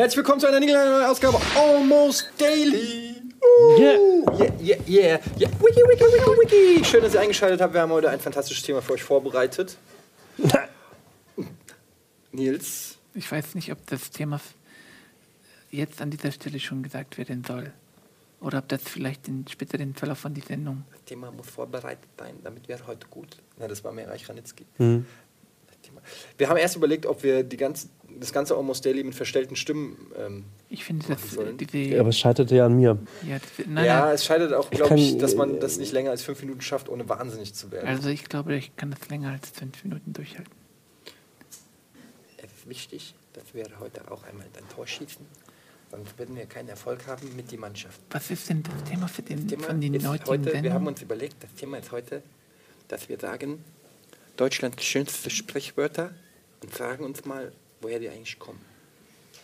Herzlich willkommen zu einer neuen Ausgabe Almost Daily. Yeah. Yeah, yeah, yeah, yeah. Wiki, wiki, wiki, wiki. Schön, dass ihr eingeschaltet habt. Wir haben heute ein fantastisches Thema für euch vorbereitet. Nils, Ich weiß nicht, ob das Thema jetzt an dieser Stelle schon gesagt werden soll. Oder ob das vielleicht den späteren Verlauf von die Sendung. das Thema muss vorbereitet sein, damit wäre heute gut. Na, das war mehr Reich Ranitzky. Mhm. Wir haben erst überlegt, ob wir die ganze, das ganze Almost Daily mit verstellten Stimmen. Ähm, Ich finde, äh, diese. Ja, aber es scheiterte ja an mir. ja, das, nein, ja, nein, es scheitert auch, glaube ich, dass man äh, das nicht länger als fünf Minuten schafft, ohne wahnsinnig zu werden. also ich glaube, ich kann das länger als fünf Minuten durchhalten. Es ist wichtig, dass wir heute auch einmal ein Tor schießen. Sonst werden wir keinen Erfolg haben mit der Mannschaft. Was ist denn das Thema für den, Das Thema von den heutigen heute, wir haben uns überlegt, das Thema ist heute, dass wir sagen, Deutschlands schönste Sprichwörter und sagen uns mal, woher die eigentlich kommen.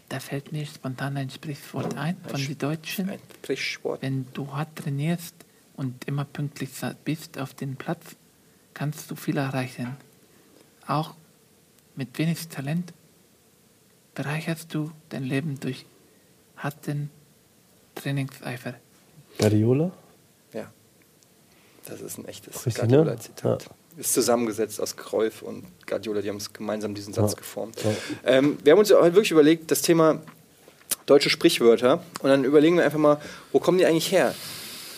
Da fällt mir spontan ein Sprichwort ein von den Deutschen. Ein Sprichwort. Wenn du hart trainierst und immer pünktlich bist auf den Platz, kannst du viel erreichen. Auch mit wenig Talent bereicherst du dein Leben durch harten Trainingseifer. Guardiola? Ja, das ist ein echtes? Guardiola-Zitat. Ja. Ist zusammengesetzt aus Cruyff und Guardiola, die haben es gemeinsam diesen Satz Ja. geformt. Ja. Ähm, wir haben uns ja heute wirklich überlegt, das Thema deutsche Sprichwörter. Und dann überlegen wir einfach mal, wo kommen die eigentlich her?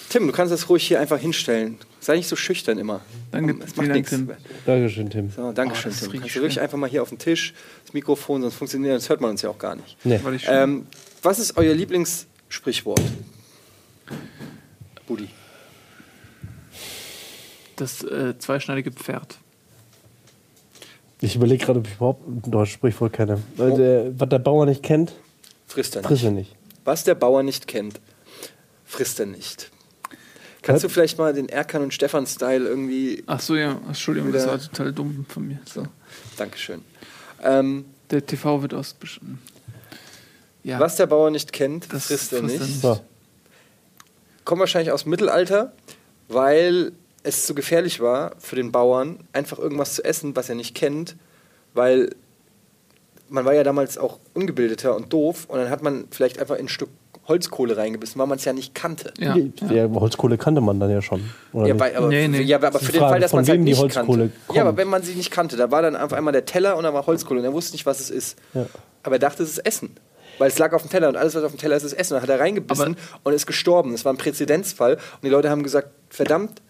Tim, du kannst das ruhig hier einfach hinstellen. Sei nicht so schüchtern immer. Danke, Es macht Dank. Tim. Dankeschön, Tim. So, Dankeschön, Oh, das Tim. Kannst du wirklich schön. einfach mal hier auf den Tisch, das Mikrofon, sonst funktioniert, sonst hört man uns ja auch gar nicht. Nee. Ähm, was ist euer Lieblingssprichwort? Budi. Das äh, zweischneidige Pferd. Ich überlege gerade, ob ich überhaupt ein deutsches Sprichwort kenne. Weil der, was der Bauer nicht kennt, Frisst er nicht. frisst er nicht. Was der Bauer nicht kennt, frisst er nicht. Kannst du vielleicht mal den Erkan und Stefan-Style irgendwie. Ach so, ja, Entschuldigung, das war total dumm von mir. So. Dankeschön. Ähm, Der TV wird ausbestimmt. Ja, Was der Bauer nicht kennt, Das frisst er frisst er nicht. nicht. So. Kommt wahrscheinlich aus dem Mittelalter, weil es zu gefährlich war für den Bauern, einfach irgendwas zu essen, was er nicht kennt, weil man war ja damals auch ungebildeter und doof und dann hat man vielleicht einfach in ein Stück Holzkohle reingebissen, weil man es ja nicht kannte. ja, Ja, ja. Holzkohle kannte man dann ja schon. Oder Ja, weil, aber, Nee, nee. ja, aber für den Fall, dass man es halt nicht Holzkohle kannte. kommt. Ja, aber wenn man sie nicht kannte, da war dann auf einmal der Teller und da war Holzkohle und er wusste nicht, was es ist. Ja. Aber er dachte, es ist Essen. Weil es lag auf dem Teller und alles, was auf dem Teller ist, ist Essen. Dann hat er reingebissen und ist gestorben. Das war ein Präzedenzfall. Und die Leute haben gesagt, verdammt,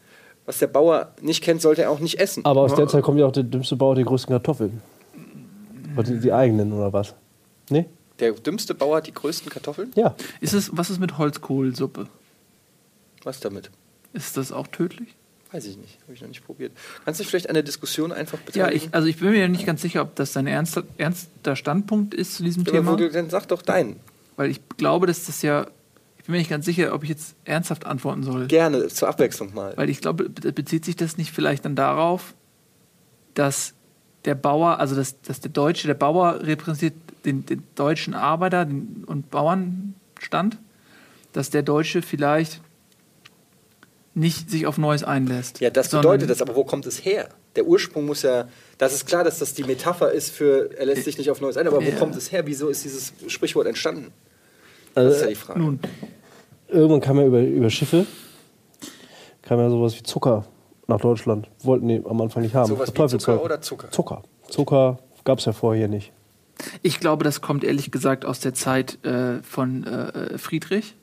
was der Bauer nicht kennt, sollte er auch nicht essen. Aber aus der Zeit kommt ja auch der dümmste Bauer die größten Kartoffeln. Oder die, die eigenen oder was? Nee? Der dümmste Bauer hat die größten Kartoffeln? Ja. Ist es, was ist mit Holzkohlsuppe? Was damit? Ist das auch tödlich? Weiß ich nicht. Habe ich noch nicht probiert. Kannst du dich vielleicht an der Diskussion einfach Ja, beteiligen? ich, also ich bin mir nicht ganz sicher, ob das ein ernster, ernster Standpunkt ist zu diesem Ja, aber Thema. wo du, dann sag doch deinen. Weil ich glaube, dass das ja. Ich bin mir nicht ganz sicher, ob ich jetzt ernsthaft antworten soll. Gerne, zur Abwechslung mal. Weil ich glaube, be- bezieht sich das nicht vielleicht dann darauf, dass der Bauer, also dass, dass der Deutsche, der Bauer repräsentiert den, den deutschen Arbeiter den, und Bauernstand, dass der Deutsche vielleicht nicht sich auf Neues einlässt. Ja, das bedeutet das, aber wo kommt es her? Der Ursprung muss ja, das ist klar, dass das die Metapher ist für, er lässt sich nicht auf Neues ein, aber wo Ja. kommt es her? Wieso ist dieses Sprichwort entstanden? Das ist ja Also, die Frage. Nun, irgendwann kam ja über, über Schiffe, kam ja sowas wie Zucker nach Deutschland. Wollten die am Anfang nicht haben. Sowas Das wie Zucker oder Zucker? Zucker. Zucker gab es ja vorher nicht. Ich glaube, das kommt ehrlich gesagt aus der Zeit äh, von äh, Friedrich,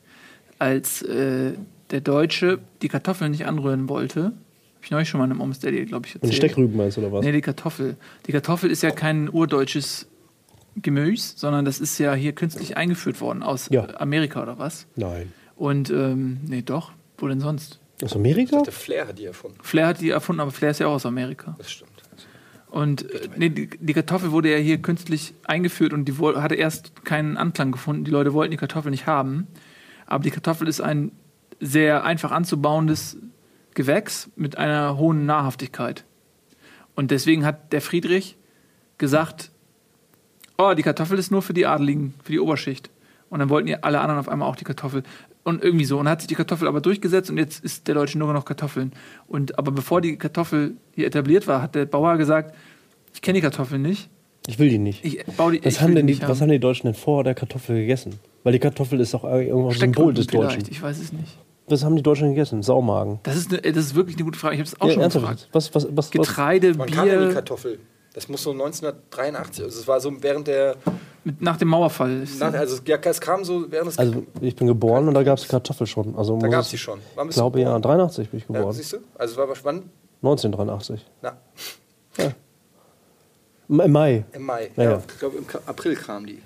als äh, der Deutsche die Kartoffeln nicht anrühren wollte. Habe ich neulich schon mal in einem Omsteady, glaube ich, Und erzählt. Steckrüben meinst du oder was? Nee, die Kartoffel. Die Kartoffel ist ja kein urdeutsches Gemüse, sondern das ist ja hier künstlich eingeführt worden aus Ja. Amerika oder was. Nein. Und, ähm, nee, doch. Wo denn sonst? Aus Amerika? Der Flair hat die erfunden. Flair hat die erfunden, aber Flair ist ja auch aus Amerika. Das stimmt. Und äh, nee, die, die Kartoffel wurde ja hier künstlich eingeführt und die hatte erst keinen Anklang gefunden. Die Leute wollten die Kartoffel nicht haben. Aber die Kartoffel ist ein sehr einfach anzubauendes Gewächs mit einer hohen Nahrhaftigkeit. Und deswegen hat der Friedrich gesagt, oh, die Kartoffel ist nur für die Adeligen, für die Oberschicht. Und dann wollten ja alle anderen auf einmal auch die Kartoffel. Und irgendwie so. Und hat sich die Kartoffel aber durchgesetzt und jetzt ist der Deutsche nur noch Kartoffeln. Und aber bevor die Kartoffel hier etabliert war, hat der Bauer gesagt, ich kenne die Kartoffeln nicht, Ich will die nicht. Ich baue die, Was, ich haben denn die, nicht was haben. haben die Deutschen denn vor der Kartoffel gegessen? Weil die Kartoffel ist doch irgendwo ein Symbol des Deutschen. Ich weiß es nicht. Was haben die Deutschen gegessen? Saumagen. Das ist, eine, das ist wirklich eine gute Frage. Ich habe es auch Ja, schon ernsthaft? gefragt. Was, was, was, was? Getreide, Wann kam denn die Bier, Kartoffel? Das muss so 1983, also es war so während der, mit, nach dem Mauerfall. Ist nach, also ja, es kam so während des, Also ich bin geboren und da gab es Kartoffel schon. Also da gab es- die schon. Ich glaube ja, geboren? 83 bin ich Ja, geboren. siehst du? Also es war was- wann? 1983. Na, Im Mai. im Mai. Ja, Ja, ja. ich glaube im April kam die.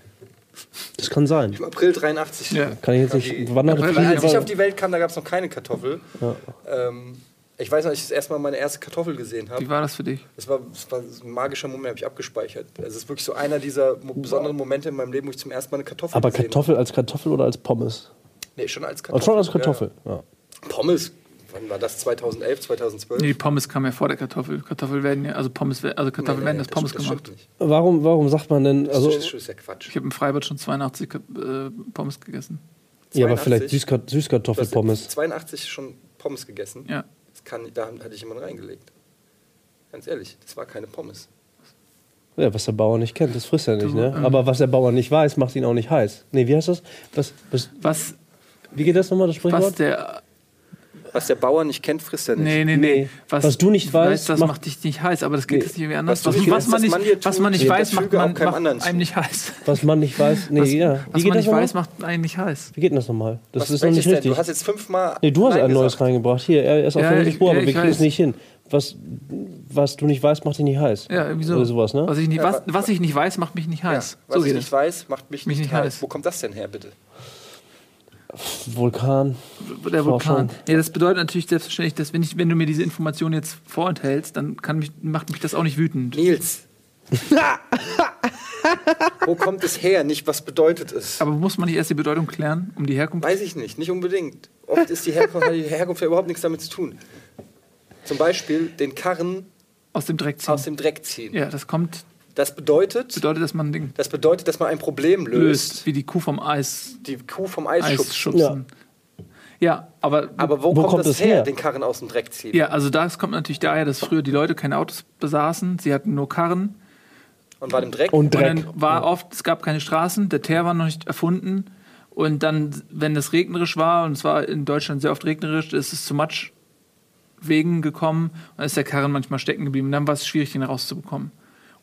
Das kann sein. Im April 83. Ja. Kann ich jetzt nicht. die- Wann April, als ich auf die Welt kam, da gab es noch keine Kartoffel. Ja. Ähm, ich weiß noch, als ich das erste Mal meine erste Kartoffel gesehen habe. Wie war das für dich? Das war, das war ein magischer Moment, habe ich abgespeichert. Also es ist wirklich so einer dieser mo- besonderen Momente in meinem Leben, wo ich zum ersten Mal eine Kartoffel Aber gesehen Kartoffel als Kartoffel oder als Pommes? habe. Nee, schon als Oh, Kartoffel. schon als Kartoffel. Ja. Ja. Pommes, wann war das? 2011, 2012? Nee, die Pommes kamen ja vor der Kartoffel. Kartoffel werden ja, also Pommes, also Kartoffeln werden als das- Pommes das gemacht. Warum, warum sagt man denn, Das, also, ist, das ist ja Quatsch. Ich habe im Freibad schon 82 Ka- äh, Pommes gegessen. ja, aber 82? vielleicht Süßkar Du hast Süßkartoffelpommes. 82 schon Pommes gegessen. Ja. Kann, da hatte ich jemanden reingelegt. Ganz ehrlich, das war keine Pommes. Ja, was der Bauer nicht kennt, das frisst er nicht, Du, ne? ähm, Aber was der Bauer nicht weiß, macht ihn auch nicht heiß. Nee, wie heißt das? Was, was, Was, wie geht das nochmal, das was Sprichwort? der. Was der Bauer nicht kennt, frisst er nicht. Nee, nee, Nee. nee. Was du nicht weißt, das macht- dich nicht heiß, aber das geht Nee. jetzt nicht irgendwie anders. Was Was, nicht was, man was nicht, man was man nicht das weiß, macht, man, macht zu. einem nicht heiß. Was man nicht weiß, nee, Was, ja. was man nicht nochmal? weiß, macht einen nicht heiß. Wie geht denn das nochmal? Das Was, ist noch nicht denn? richtig. Du hast jetzt fünfmal. Nee, du hast ein neues gesagt. reingebracht. Hier, er ist auf Ja, der Spur, ja, aber wir kriegen es weiß. nicht hin. Was, was du nicht weißt, macht dich nicht heiß. Ja, irgendwie so. Oder sowas, ne? Was ich, nicht, Ja, was, wa- was ich nicht weiß, macht mich nicht Ja, heiß. was so ich nicht weiß, macht mich, Mich nicht nicht heiß. heiß. Wo kommt das denn her, bitte? Vulkan. Der Vulkan. Forschung. Ja, das bedeutet natürlich selbstverständlich, dass wenn, ich, wenn du mir diese Information jetzt vorenthältst, dann kann mich, macht mich das auch nicht wütend. Nils. Wo kommt es her? Nicht, was bedeutet es? Aber muss man nicht erst die Bedeutung klären, um die Herkunft? Weiß ich nicht, nicht unbedingt. Oft ist die Herkunft, hat die Herkunft ja überhaupt nichts damit zu tun. Zum Beispiel den Karren Aus dem Dreck ziehen. aus dem Dreck ziehen. ja, das kommt, Das bedeutet, bedeutet, dass man ein Ding das bedeutet, dass man ein Problem löst, löst, wie die Kuh vom Eis, die Kuh vom Eis, Eis schubsen. Ja. aber, Aber wo, Wo kommt, kommt das es her, her? den Karren aus dem Dreck ziehen? ja, also das kommt natürlich daher, dass früher die Leute keine Autos besaßen, sie hatten nur Karren. Und war dem Dreck? Und Und Dreck. dann war oft, es gab keine Straßen, der Teer war noch nicht erfunden. Und dann, wenn es regnerisch war, und es war in Deutschland sehr oft regnerisch, ist es zu Matschwegen gekommen und dann ist der Karren manchmal stecken geblieben. Und dann war es schwierig, ihn rauszubekommen.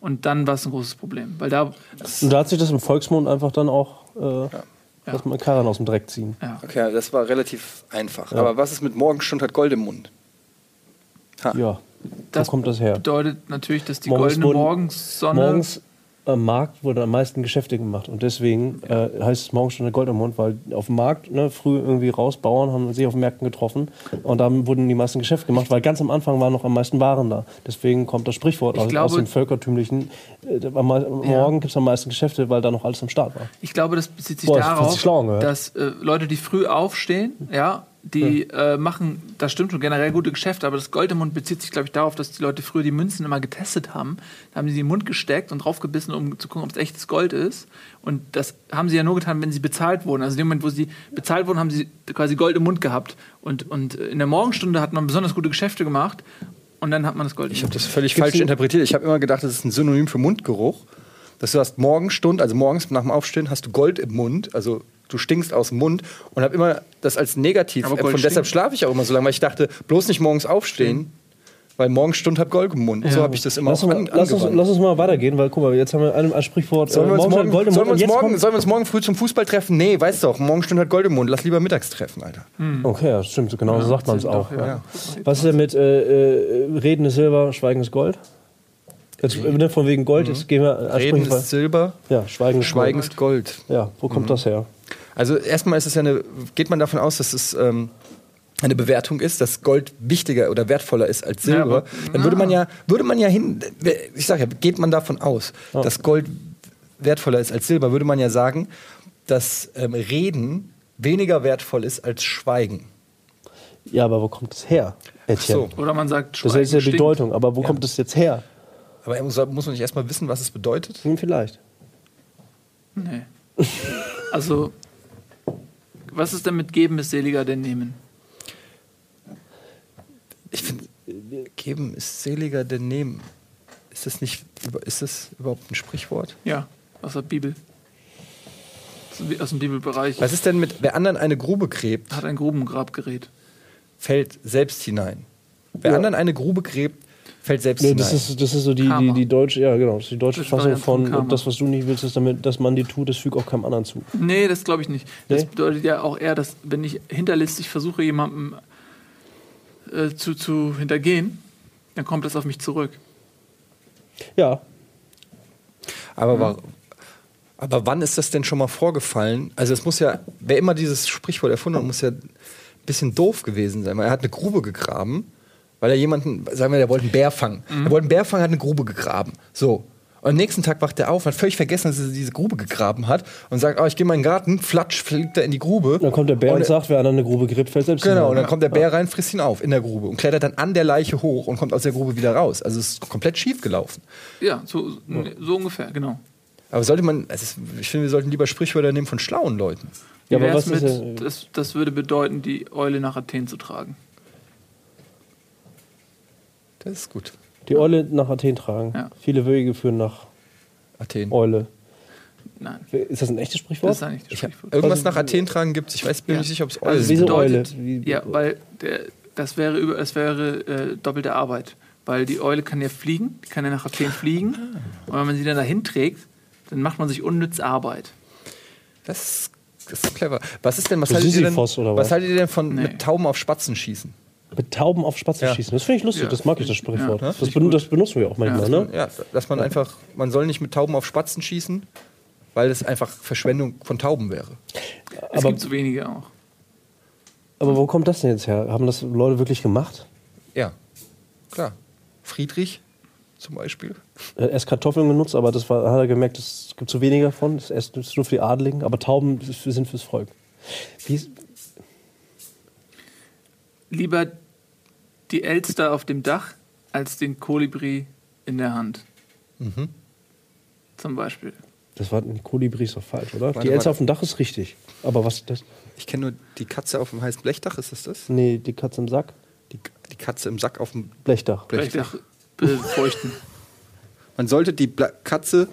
Und dann war es ein großes Problem. Weil da, Und da hat sich das im Volksmund einfach dann auch, äh, dass man Karren aus dem Dreck ziehen. ja. Okay, das war relativ einfach. Ja. Aber was ist mit Morgenstund hat Gold im Mund? Ha. Ja. Das Wo kommt das her? bedeutet natürlich, dass die Morgens goldene Morgensonne. Morgens am Markt wurden am meisten Geschäfte gemacht und deswegen äh, heißt es Morgenstunde Gold im Mund, weil auf dem Markt ne, früh irgendwie raus, Bauern haben sich auf den Märkten getroffen und dann wurden die meisten Geschäfte gemacht, weil ganz am Anfang waren noch am meisten Waren da. Deswegen kommt das Sprichwort Ich aus, glaube- aus dem völkertümlichen, äh, am, am Morgen gibt es am meisten Geschäfte, weil da noch alles am Start war. Ich glaube, das bezieht sich Boah, darauf, dass äh, Leute, die früh aufstehen, ja, die äh, machen, das stimmt schon, generell gute Geschäfte, aber das Gold im Mund bezieht sich, glaube ich, darauf, dass die Leute früher die Münzen immer getestet haben. Da haben sie in den Mund gesteckt und draufgebissen, um zu gucken, ob es echtes Gold ist. Und das haben sie ja nur getan, wenn sie bezahlt wurden. Also in dem Moment, wo sie bezahlt wurden, haben sie quasi Gold im Mund gehabt. Und, und in der Morgenstunde hat man besonders gute Geschäfte gemacht und dann hat man das Gold im Ich habe das völlig falsch interpretiert. Ich habe immer gedacht, das ist ein Synonym für Mundgeruch. Dass du hast Morgenstund, also morgens nach dem Aufstehen hast du Gold im Mund, also du stinkst aus dem Mund und habe immer das als negativ Aber Gold. Deshalb schlafe ich auch immer so lange, weil ich dachte, bloß nicht morgens aufstehen, weil Morgenstund hat Gold im Mund. So habe ich das immer Lass, auch uns, an, mal- lass, uns, lass uns mal weitergehen, weil guck mal, jetzt haben wir ein, ein Sprichwort. Sollen wir, uns morgen, Gold im sollen, wir Mund, uns jetzt morgen, sollen wir uns morgen früh zum Fußball treffen? Nee, weißt du auch, Morgenstund hat Gold im Mund. Lass lieber mittags treffen, Alter. Okay, ja, stimmt, genau so sagt man es auch. doch, Ja. ja. Was ist denn mit äh, äh, Reden ist Silber, Schweigen ist Gold? Jetzt, ne, von wegen Gold, jetzt gehen wir als Reden ist Silber, Ja, Schweigen ist Schweigen Gold. ist Gold. Ja, wo kommt das her? Also erstmal ist es ja eine, geht man davon aus, dass es ähm, eine Bewertung ist, dass Gold wichtiger oder wertvoller ist als Ja, Silber, aber- dann würde man ja, würde man ja hin, ich sage ja, geht man davon aus, dass Gold wertvoller ist als Silber, würde man ja sagen, dass ähm, Reden weniger wertvoll ist als Schweigen. Ja, aber wo kommt es her? Etienne? so. Oder man sagt, Das ist Schweigen ja die. Bedeutung, aber wo kommt es jetzt her? Aber muss, muss man nicht erstmal wissen, was es bedeutet? Hm, vielleicht. Nee. Also, was ist denn mit geben ist seliger denn nehmen? Ich finde, geben ist seliger denn nehmen. Ist das nicht, ist das überhaupt ein Sprichwort? Ja, aus der Bibel. Aus dem Bibelbereich. Was ist denn mit, wer anderen eine Grube gräbt, Hat ein Grubengrabgerät. fällt selbst hinein? Wer Ja. anderen eine Grube gräbt, fällt selbst Nee, das ist, das ist so die, die, die deutsche, ja genau, das ist die deutsche Das Fassung von von Karma. das, was du nicht willst, ist damit, dass man die tut, das fügt auch keinem anderen zu. Nee, das glaube ich nicht. Das Nee? bedeutet ja auch eher, dass wenn ich hinterlistig versuche, jemandem äh, zu, zu hintergehen, dann kommt das auf mich zurück. Ja, Aber, wa- aber wann ist das denn schon mal vorgefallen? Also es muss ja, wer immer dieses Sprichwort erfunden hat, muss ja ein bisschen doof gewesen sein. Weil er hat eine Grube gegraben, weil er jemanden, sagen wir, der wollte einen Bär fangen. Er wollte einen Bär fangen, hat eine Grube gegraben. So. Und am nächsten Tag wacht er auf, hat völlig vergessen, dass er diese Grube gegraben hat und sagt, oh, ich gehe in meinen Garten, flatsch, fliegt er in die Grube. dann kommt der Bär und, er- sagt, wer an eine Grube gräbt, fällt selbst Genau, und dann kommt der Bär rein, frisst ihn auf in der Grube und klettert dann an der Leiche hoch und kommt aus der Grube wieder raus. Also es ist komplett schief gelaufen. Ja, so, so ungefähr, genau. Aber sollte man, ist, ich finde, wir sollten lieber Sprichwörter nehmen von schlauen Leuten. Ja, aber was mit, ist das, das würde bedeuten, die Eule nach Athen zu tragen. Das ist gut. Die Eule nach Athen tragen. Ja. Viele Wege führen nach Athen. Eule. Nein, Ist das ein echtes das Sprichwort? ist eigentlich das Ich hab, Sprichwort. irgendwas Also- nach Athen tragen gibt Ich weiß, bin mir Ja. nicht sicher, ob es Also es Wieso sind. Eule? Ja, weil der, das wäre, über, das wäre äh, doppelte Arbeit. Weil die Eule kann ja fliegen, die kann ja nach Athen fliegen. Und wenn man sie dann dahin trägt, dann macht man sich unnütz Arbeit. Das, ist- das ist clever. Was ist denn, was haltet ihr denn, was was? haltet ihr denn von Nee. mit Tauben auf Spatzen schießen? Mit Tauben auf Spatzen Ja. schießen. Das finde ich lustig, Ja. das mag ich, das Sprichwort. Ja, das, ben das benutzen wir auch manchmal, Ja. ne? Ja, dass man einfach, man soll nicht mit Tauben auf Spatzen schießen, weil es einfach Verschwendung von Tauben wäre. Es Aber- gibt so wenige auch. Aber wo kommt das denn jetzt her? Haben das Leute wirklich gemacht? Ja, klar. Friedrich zum Beispiel. Er hat erst Kartoffeln genutzt, aber das war, hat er gemerkt, es gibt zu wenig davon. Das ist nur für die Adligen, aber Tauben sind fürs Volk. Wie ist, Lieber die Elster auf dem Dach als den Kolibri in der Hand. Mhm. Zum Beispiel. das war ein Kolibri ist doch falsch, oder? Warte, die Elster warte. auf dem Dach ist richtig. Aber was ist das? Ich kenne nur die Katze auf dem heißen Blechdach, ist das das? Nee, die Katze im Sack. Die, die Katze im Sack auf dem Blechdach. Blechdach. Vielleicht auch befeuchten. Man sollte die Bla Katze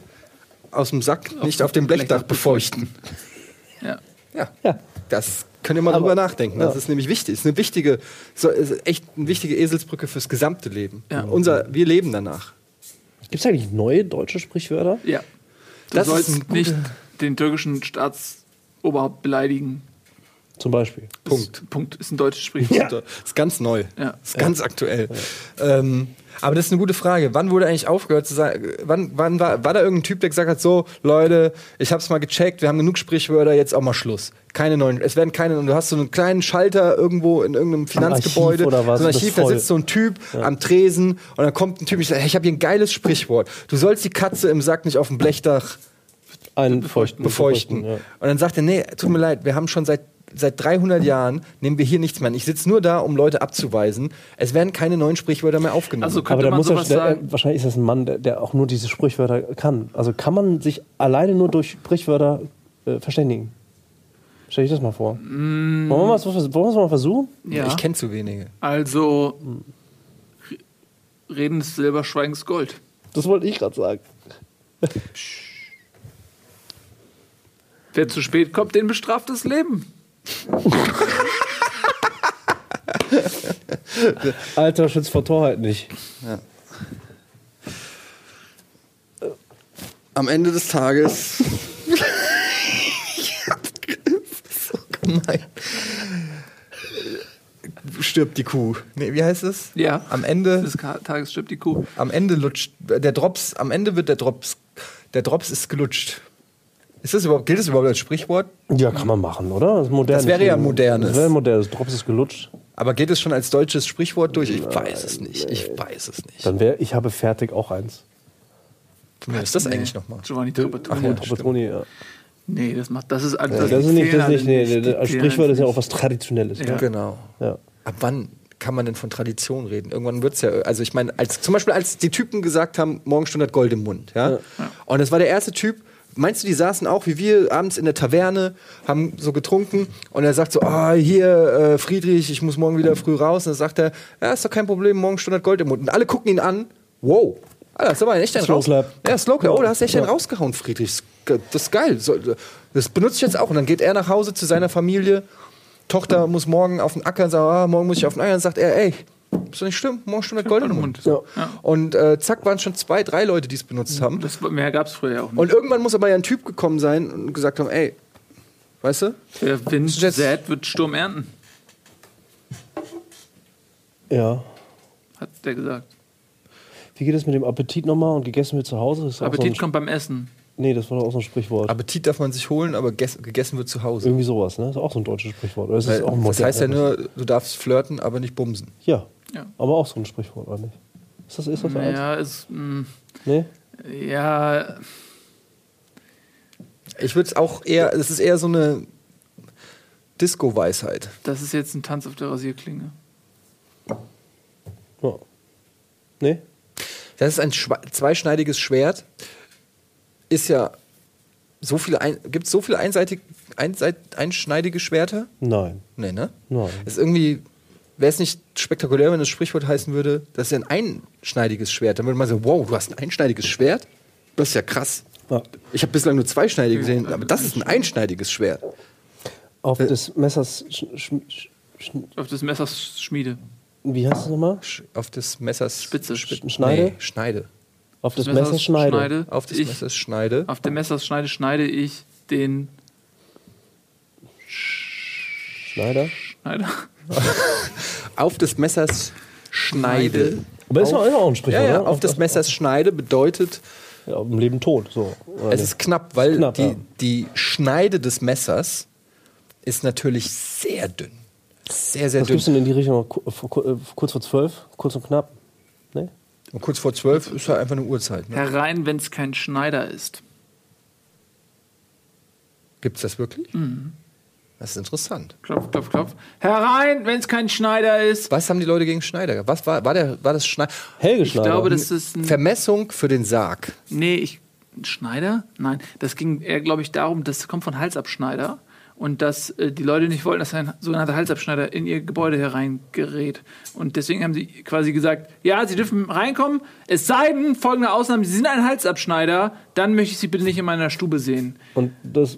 aus dem Sack nicht auf dem Blechdach Blechdach befeuchten. ja. Ja. Ja. Das könnt ihr mal Aber- drüber nachdenken. Das ja. ist nämlich wichtig. Ist eine wichtige, so, ist echt eine wichtige Eselsbrücke fürs gesamte Leben. Ja. Unser, wir leben danach. Gibt es eigentlich neue deutsche Sprichwörter? ja. Du Das sollst nicht den türkischen Staatsoberhaupt beleidigen. Zum Beispiel. Punkt. Ist, Punkt. Ist ein deutsches Sprichwort. Das ist ganz neu. Ja. Ist ganz aktuell. Ähm, aber das ist eine gute Frage. Wann wurde eigentlich aufgehört zu sagen, wann, wann war, war da irgendein Typ, der gesagt hat, so, Leute, ich hab's mal gecheckt, wir haben genug Sprichwörter, jetzt auch mal Schluss. Keine neuen, es werden keine, und du hast so einen kleinen Schalter irgendwo in irgendeinem Finanzgebäude, Archiv oder was, so ein Archiv, da sitzt so ein Typ am Tresen und dann kommt ein Typ, ich sage, hey, ich habe hier ein geiles Sprichwort. Du sollst die Katze im Sack nicht auf dem Blechdach Einen Befeuchten. befeuchten. ja. Und dann sagt er, nee, tut mir leid, wir haben schon seit, seit 300 Jahren, nehmen wir hier nichts mehr an. Ich sitze nur da, um Leute abzuweisen. Es werden keine neuen Sprichwörter mehr aufgenommen. Also Aber könnte man muss er, sowas sagen. äh, wahrscheinlich ist das ein Mann, der, der auch nur diese Sprichwörter kann. Also kann man sich alleine nur durch Sprichwörter äh, verständigen? Stell ich das mal vor. Wollen, wir mal, wollen wir es mal versuchen? Ja. Ich kenne zu wenige. Also, Reden ist Silber, Schweigen ist Gold. Das wollte ich gerade sagen. Wer zu spät kommt, den bestraft das Leben. Alter, schützt vor Torheit nicht. Am Ende des Tages. so gemein. Stirbt die Kuh. Nee, wie heißt es? Ja. Am Ende, Des Tages stirbt die Kuh. am Ende lutscht der Drops, am Ende wird der Drops, der Drops ist gelutscht. Ist das überhaupt, gilt das überhaupt als Sprichwort? Ja, kann man machen, oder? Das, modern. Das wäre ja modernes. Das wäre modernes. Drops ist gelutscht. Aber geht es schon als deutsches Sprichwort durch? Ich weiß es nicht. Ich weiß es nicht. Dann wäre ich habe fertig auch eins. Wer ist das Nee. eigentlich nochmal? Giovanni Ach Trapattoni. ja, Trapattoni, ja. Nee, das macht, das ist Das, ist nicht, das ist nicht, nee, als Sprichwort ist ja auch was Traditionelles. Ja. Ja. Genau. Ja. Ab wann kann man denn von Tradition reden? Irgendwann wird es ja, also ich meine, als, zum Beispiel als die Typen gesagt haben, Morgenstunde hat Gold im Mund, ja? Und das war der erste Typ, meinst du, die saßen auch wie wir abends in der Taverne, haben so getrunken und er sagt so, ah, hier, äh, Friedrich, ich muss morgen wieder früh raus. Und dann sagt er, ja, ist doch kein Problem, Morgenstunde hat Gold im Mund. Und alle gucken ihn an, wow, das ist aber echt ein Slow raus. Clap. Ja, Slow Clap. Oh, da hast du echt einen Ja. rausgehauen, Friedrich. Das ist geil. Das benutze ich jetzt auch. Und dann geht er nach Hause zu seiner Familie. Tochter muss morgen auf den Acker, sagt, ah, morgen muss ich auf den Acker. Dann sagt er, ey, ist doch nicht schlimm, morgen schon der goldene Mund. Ja. Und äh, zack, waren schon zwei, drei Leute, die es benutzt haben. Das, mehr gab es früher ja auch nicht. Und irgendwann muss aber ja ein Typ gekommen sein und gesagt haben, ey, weißt du? Wer Wind sät, wird Sturm ernten, Ja. hat der gesagt. Wie geht es mit dem Appetit nochmal und gegessen wird zu Hause? Appetit so kommt beim Essen. Nee, das war doch auch so ein Sprichwort. Appetit darf man sich holen, aber gess- gegessen wird zu Hause. Irgendwie sowas, ne? Das ist auch so ein deutsches Sprichwort. Oder ist das, Weil, auch ein das heißt ja nur, du darfst flirten, aber nicht bumsen. Ja. Ja. Aber auch so ein Sprichwort, oder nicht? Ist das, ist das eins? Ja, ist, mh, Nee? ja, Ich würde es auch eher, es ist eher so eine Disco-Weisheit. das ist jetzt ein Tanz auf der Rasierklinge. Ja. Nee? Das ist ein zweischneidiges Schwert. Ist ja so viele, ein, gibt es so viele einseitig, einseit, einschneidige Schwerter? Nein. Nee, ne? Nein. Ist irgendwie, wäre es nicht spektakulär, wenn das Sprichwort heißen würde, das ist ja ein einschneidiges Schwert. Dann würde man sagen, wow, du hast ein einschneidiges Schwert? Das ist ja krass. Ja. Ich habe bislang nur zweischneidige gesehen, aber das ist ein einschneidiges Schwert. Auf des Messers. Sch, sch, sch, Auf des Messers Schmiede. wie heißt das nochmal? Auf des Messers Spitze. Spit- Schneide? Nee, Schneide. Auf des Messers Messers Schneide. Auf des ich, Messers Schneide. Auf dem Messers Schneide schneide ich den Schneider. Schneider. Auf des Messers Schneide. Aber ist auch, ist auch ein Sprichwort, Ja, ja, ne? auf des Messers Schneide bedeutet, Ja, im Leben tot. So. Es ist knapp, weil Knapp, die, ja. die Schneide des Messers ist natürlich sehr dünn. Sehr, sehr Was dünn. gibt's denn in die Richtung? Kurz vor zwölf? Kurz und knapp? Und kurz vor zwölf ist halt einfach eine Uhrzeit. Ne? Herein, wenn es kein Schneider ist. Gibt es das wirklich? Mhm. Das ist interessant. Klopf, klopf, klopf. Herein, wenn es kein Schneider ist. Was haben die Leute gegen Schneider? gehabt? Was war, war, der, war das Schneider? Helge Ich Schneider. glaube, das ist ein. Vermessung für den Sarg. Nee, ich. Schneider? Nein, das ging eher, glaube ich, darum, das kommt von Halsabschneider. Und dass äh, die Leute nicht wollten, dass ein sogenannter Halsabschneider in ihr Gebäude hereingerät. Und deswegen haben sie quasi gesagt: Ja, sie dürfen reinkommen, es sei denn, folgende Ausnahme: Sie sind ein Halsabschneider, dann möchte ich sie bitte nicht in meiner Stube sehen. Und das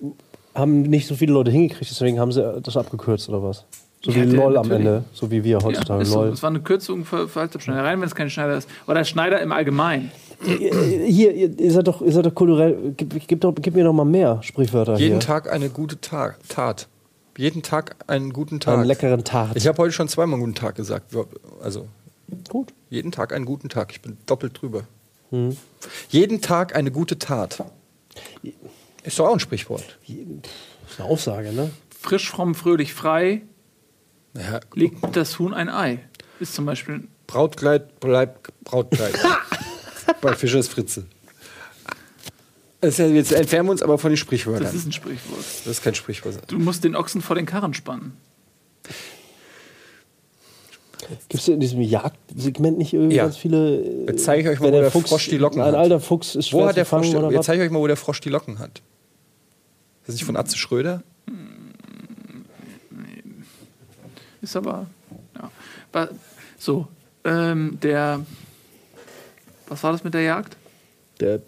haben nicht so viele Leute hingekriegt, deswegen haben sie das abgekürzt oder was? So Ja, wie LOL am natürlich. Ende, so wie wir heutzutage. Ja, ist so. LOL. Das war eine Kürzung für, für Halsabschneider. Rein, wenn es kein Schneider ist. Oder Schneider im Allgemeinen. Hier, ihr, ihr seid doch, ihr seid doch kulturell. Gib, gib, doch, gib mir doch mal mehr Sprichwörter Jeden hier. Tag eine gute Tag, Tat. Jeden Tag einen guten Tag. Einen leckeren Tart. Ich habe heute schon zweimal guten Tag gesagt. Also Gut. jeden Tag einen guten Tag. Ich bin doppelt drüber. Hm. Jeden Tag eine gute Tat. Ist doch auch ein Sprichwort. Das ist eine Aussage, ne? Frisch, fromm, fröhlich, frei Ja, legt das Huhn ein Ei. Ist zum Beispiel. Brautkleid bleibt Brautkleid. Bei Fischers Fritze. Das jetzt entfernen wir uns aber von den Sprichwörtern. Das ist ein Sprichwort. Das ist kein Sprichwort. Du musst den Ochsen vor den Karren spannen. Gibt es in diesem Jagdsegment nicht irgendwie Ja. ganz viele. äh, Jetzt zeige ich euch mal, wo der Frosch die Locken Ein hat. alter Fuchs ist Wo hat der Frosch, oder jetzt zeige ich euch mal, wo der Frosch die Locken hat. Das ist nicht von Atze Schröder? Ist aber. Ja. So, ähm, der. Was war das mit der Jagd? Der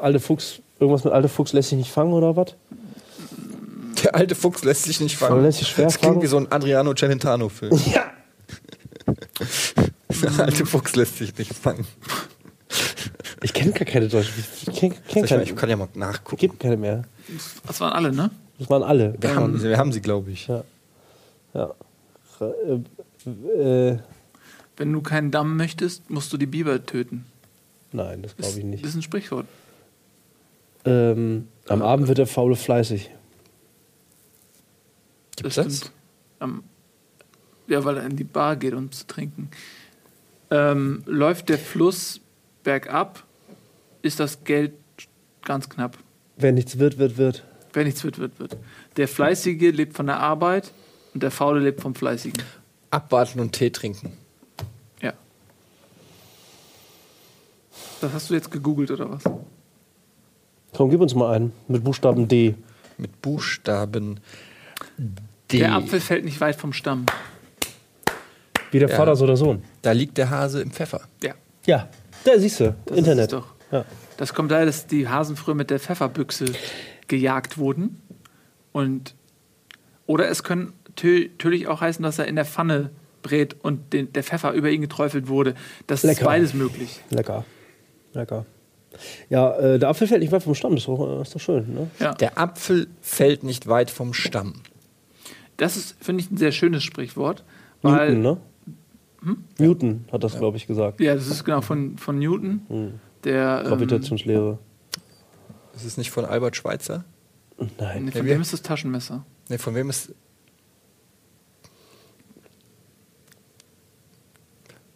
alte Fuchs, irgendwas mit alter Fuchs lässt sich nicht fangen oder was? Der alte Fuchs lässt sich nicht fangen. Lässt sich schwer das klingt fangen? wie so ein Adriano Celentano-Film. Ja. Der alte Fuchs lässt sich nicht fangen. Ich kenne gar keine Deutschen. Ich kenne kenn meine, keine. ich kann ja mal nachgucken. gibt keine mehr. Das waren alle, ne? Das waren alle. Wir haben, sie- wir haben sie, glaube ich. Ja. Ja. Äh, äh, Wenn du keinen Damm möchtest, musst du die Biber töten. Nein, das glaube ich Das nicht. ist ein Sprichwort. Ähm, am Abend wird der Faule fleißig. Gibt's das das? stimmt. Ähm, ja, weil er in die Bar geht, um zu trinken. Ähm, läuft der Fluss bergab, ist das Geld ganz knapp. Wer nichts wird, wird, wird. Wer nichts wird, wird, wird. Der Fleißige lebt von der Arbeit und der Faule lebt vom Fleißigen. Abwarten und Tee trinken. Ja. Das hast du jetzt gegoogelt oder was? Komm, gib uns mal einen. Mit Buchstaben D. Mit Buchstaben D. Der Apfel fällt nicht weit vom Stamm. Wie der Ja. Vater, so der Sohn. Da liegt der Hase im Pfeffer. Ja. Ja, da siehst du, Das Internet. Ist doch. Ja. Das kommt daher, dass die Hasen früher mit der Pfefferbüchse gejagt wurden. Und oder es können natürlich auch heißen, dass er in der Pfanne brät und den, der Pfeffer über ihn geträufelt wurde. Das Lecker. ist beides möglich. Lecker. Lecker. Ja, äh, der Apfel fällt nicht weit vom Stamm, das ist doch, ist doch schön. Ne? Ja. Der Apfel fällt nicht weit vom Stamm. Das ist, finde ich, ein sehr schönes Sprichwort. Weil, Newton, ne? Newton hat das, glaube ich, gesagt. Ja, das ist genau von, von Newton. Hm. Der, ähm, Gravitationslehre. Ist es nicht von Albert Schweitzer? Nein. nee, von Ja, wem ist das Taschenmesser? Ne, von wem ist.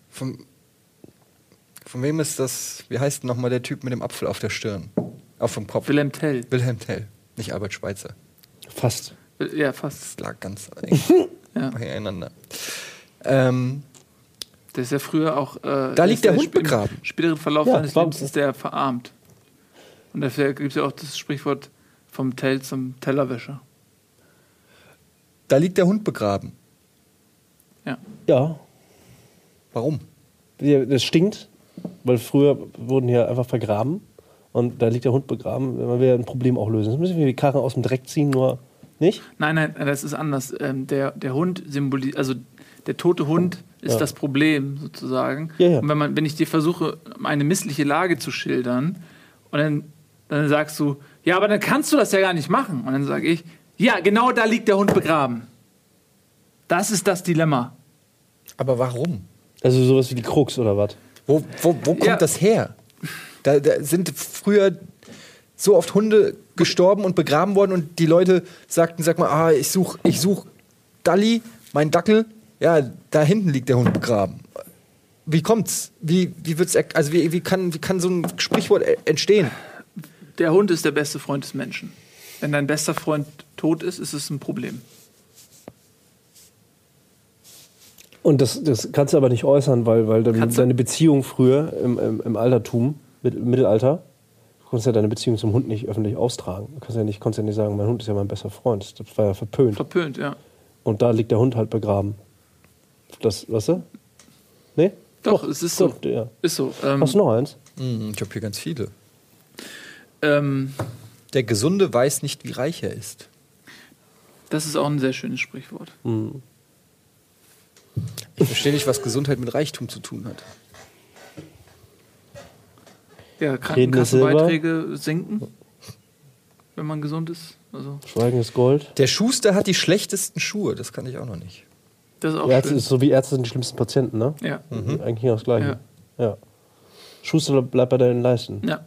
Von, von wem ist das. Wie heißt nochmal der Typ mit dem Apfel auf der Stirn? Auf dem Kopf. Wilhelm Tell. Wilhelm Tell, nicht Albert Schweitzer. Fast. Ja, fast. Das lag ganz eng Ja. beieinander. Ähm, Der ist ja früher auch. Äh, Da liegt der ist Hund im begraben. späteren Verlauf Ja, seines Lebens ist der verarmt. Und dafür gibt es ja auch das Sprichwort vom Tell zum Tellerwäscher. da liegt der Hund begraben. Ja. Ja, Warum? Das stinkt, weil früher wurden hier einfach vergraben und da liegt der Hund begraben. Man will ja ein Problem auch lösen. Das müssen wir die Karren aus dem Dreck ziehen, nur nicht. Nein, nein, das ist anders. Ähm, der, der Hund symbolisiert, also der tote Hund ist Ja. das Problem sozusagen. Ja, ja. Und wenn, man, wenn ich dir versuche, eine missliche Lage zu schildern und dann, dann sagst du, ja, aber dann kannst du das ja gar nicht machen. Und dann sage ich, ja, genau da liegt der Hund begraben. Das ist das Dilemma. Aber warum? Also sowas wie die Krux oder was? Wo, wo, wo kommt Ja. das her? Da, da sind früher so oft Hunde gestorben und begraben worden und die Leute sagten, sag mal, ah, ich such, ich such Dalli, mein Dackel. Ja, da hinten liegt der Hund begraben. Wie kommt's? Wie, wie wird's, also wie, wie, kann, wie kann so ein Sprichwort e- entstehen? Der Hund ist der beste Freund des Menschen. Wenn dein bester Freund tot ist, ist es ein Problem. Und das, das kannst du aber nicht äußern, weil, weil dann Kannst deine Beziehung früher im, im, im Altertum, mit, Mittelalter, du konntest ja deine Beziehung zum Hund nicht öffentlich austragen. Du kannst ja nicht, konntest ja nicht sagen, mein Hund ist ja mein bester Freund. Das war ja verpönt. Verpönt, ja. Und da liegt der Hund halt begraben. Das, weißt du? Nee? Doch, es ist so. Doch, ja. Ist so. Ähm, Hast du noch eins? Hm, ich habe hier ganz viele. ähm, Der Gesunde weiß nicht, wie reich er ist. das ist auch ein sehr schönes Sprichwort. Hm. Ich verstehe nicht, was Gesundheit mit Reichtum zu tun hat. Ja. Krankenkassenbeiträge sinken, wenn man gesund ist. Also, Schweigen ist Gold. Der Schuster hat die schlechtesten Schuhe, das kann ich auch noch nicht. das ist auch Ärzte schön. ist so wie Ärzte sind die schlimmsten Patienten, ne? Ja. Eigentlich genau das Gleiche. Ja. Schuster bleibt bei deinen Leisten. ja,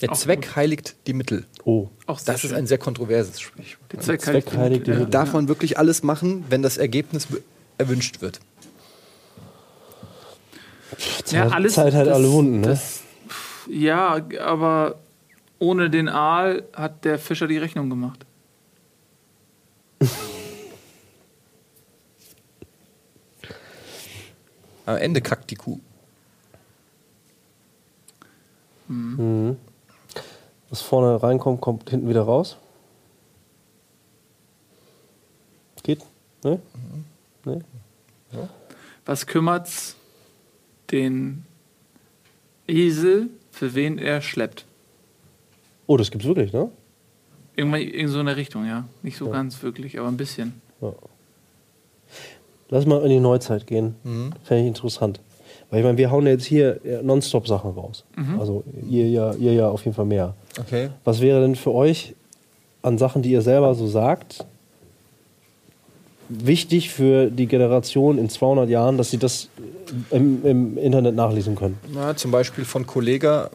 Der Auch Zweck heiligt die Mittel. Oh. auch Das ist schön. ein sehr kontroverses Sprichwort. Der Zweck, Zweck heiligt die ja. Mittel. Darf man wirklich alles machen, wenn das Ergebnis erwünscht wird? ja, alles, Zeit halt das- alle Wunden, ne? Das, ja, aber ohne den Aal hat der Fischer die Rechnung gemacht. Am Ende kackt die Kuh. Was vorne reinkommt, kommt hinten wieder raus. Geht? Ne? Ne? Was kümmert's den Esel, für wen er schleppt? Oh, das gibt's wirklich, ne? Irgendwann in so eine Richtung, ja. Nicht so ganz wirklich, aber ein bisschen. Lass mal in die Neuzeit gehen. Fände ich interessant. Weil ich meine, wir hauen jetzt hier ja, nonstop Sachen raus. Also ihr ja, ihr ja auf jeden Fall mehr. Okay. Was wäre denn für euch an Sachen, die ihr selber so sagt, wichtig für die Generation in 200 Jahren, dass sie das im, im Internet nachlesen können? Na, zum Beispiel von Kollega,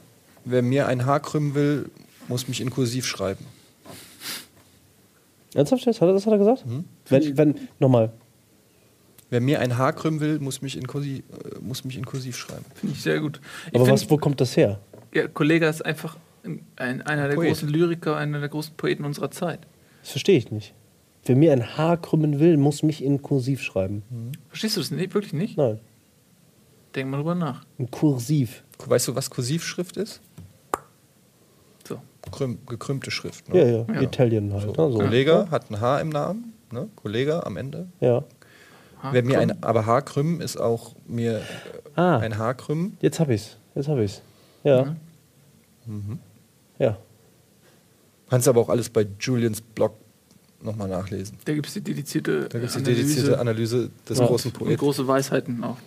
wer mir ein Haar krümmen will, muss mich in Kursiv schreiben. Ernsthaft jetzt? Hat er das hat er gesagt? Wenn, wenn, nochmal. Wer mir ein Haar krümmen will, muss mich in Kursiv, äh, muss mich in Kursiv schreiben. Finde ich sehr gut. Ich Aber find, was, wo kommt das her? ja, Kollege ist einfach ein, ein, einer der Poet. großen Lyriker, einer der großen Poeten unserer Zeit. Das verstehe ich nicht. Wer mir ein Haar krümmen will, muss mich in Kursiv schreiben. Verstehst du das nicht? Wirklich nicht? Nein, Denk mal drüber nach. in Kursiv. Weißt du, was Kursivschrift ist? So. Krüm, gekrümmte Schrift. Ja, Ne? ja, Ja. Italien halt. So. Ne? So. Kollega hat ein H im Namen, ne? Kollega am Ende. Ja. Wer mir ein, aber Haarkrümmen ist auch mir Ah. ein Haarkrümmen. Jetzt hab ich's. Jetzt hab ich's. Ja. Mhm. Ja. Kannst aber auch alles bei Julians Blog nochmal nachlesen. Da gibt es die dedizierte Da gibt es die Analyse dedizierte Analyse des Ja. großen und Poeten. große Weisheiten auch.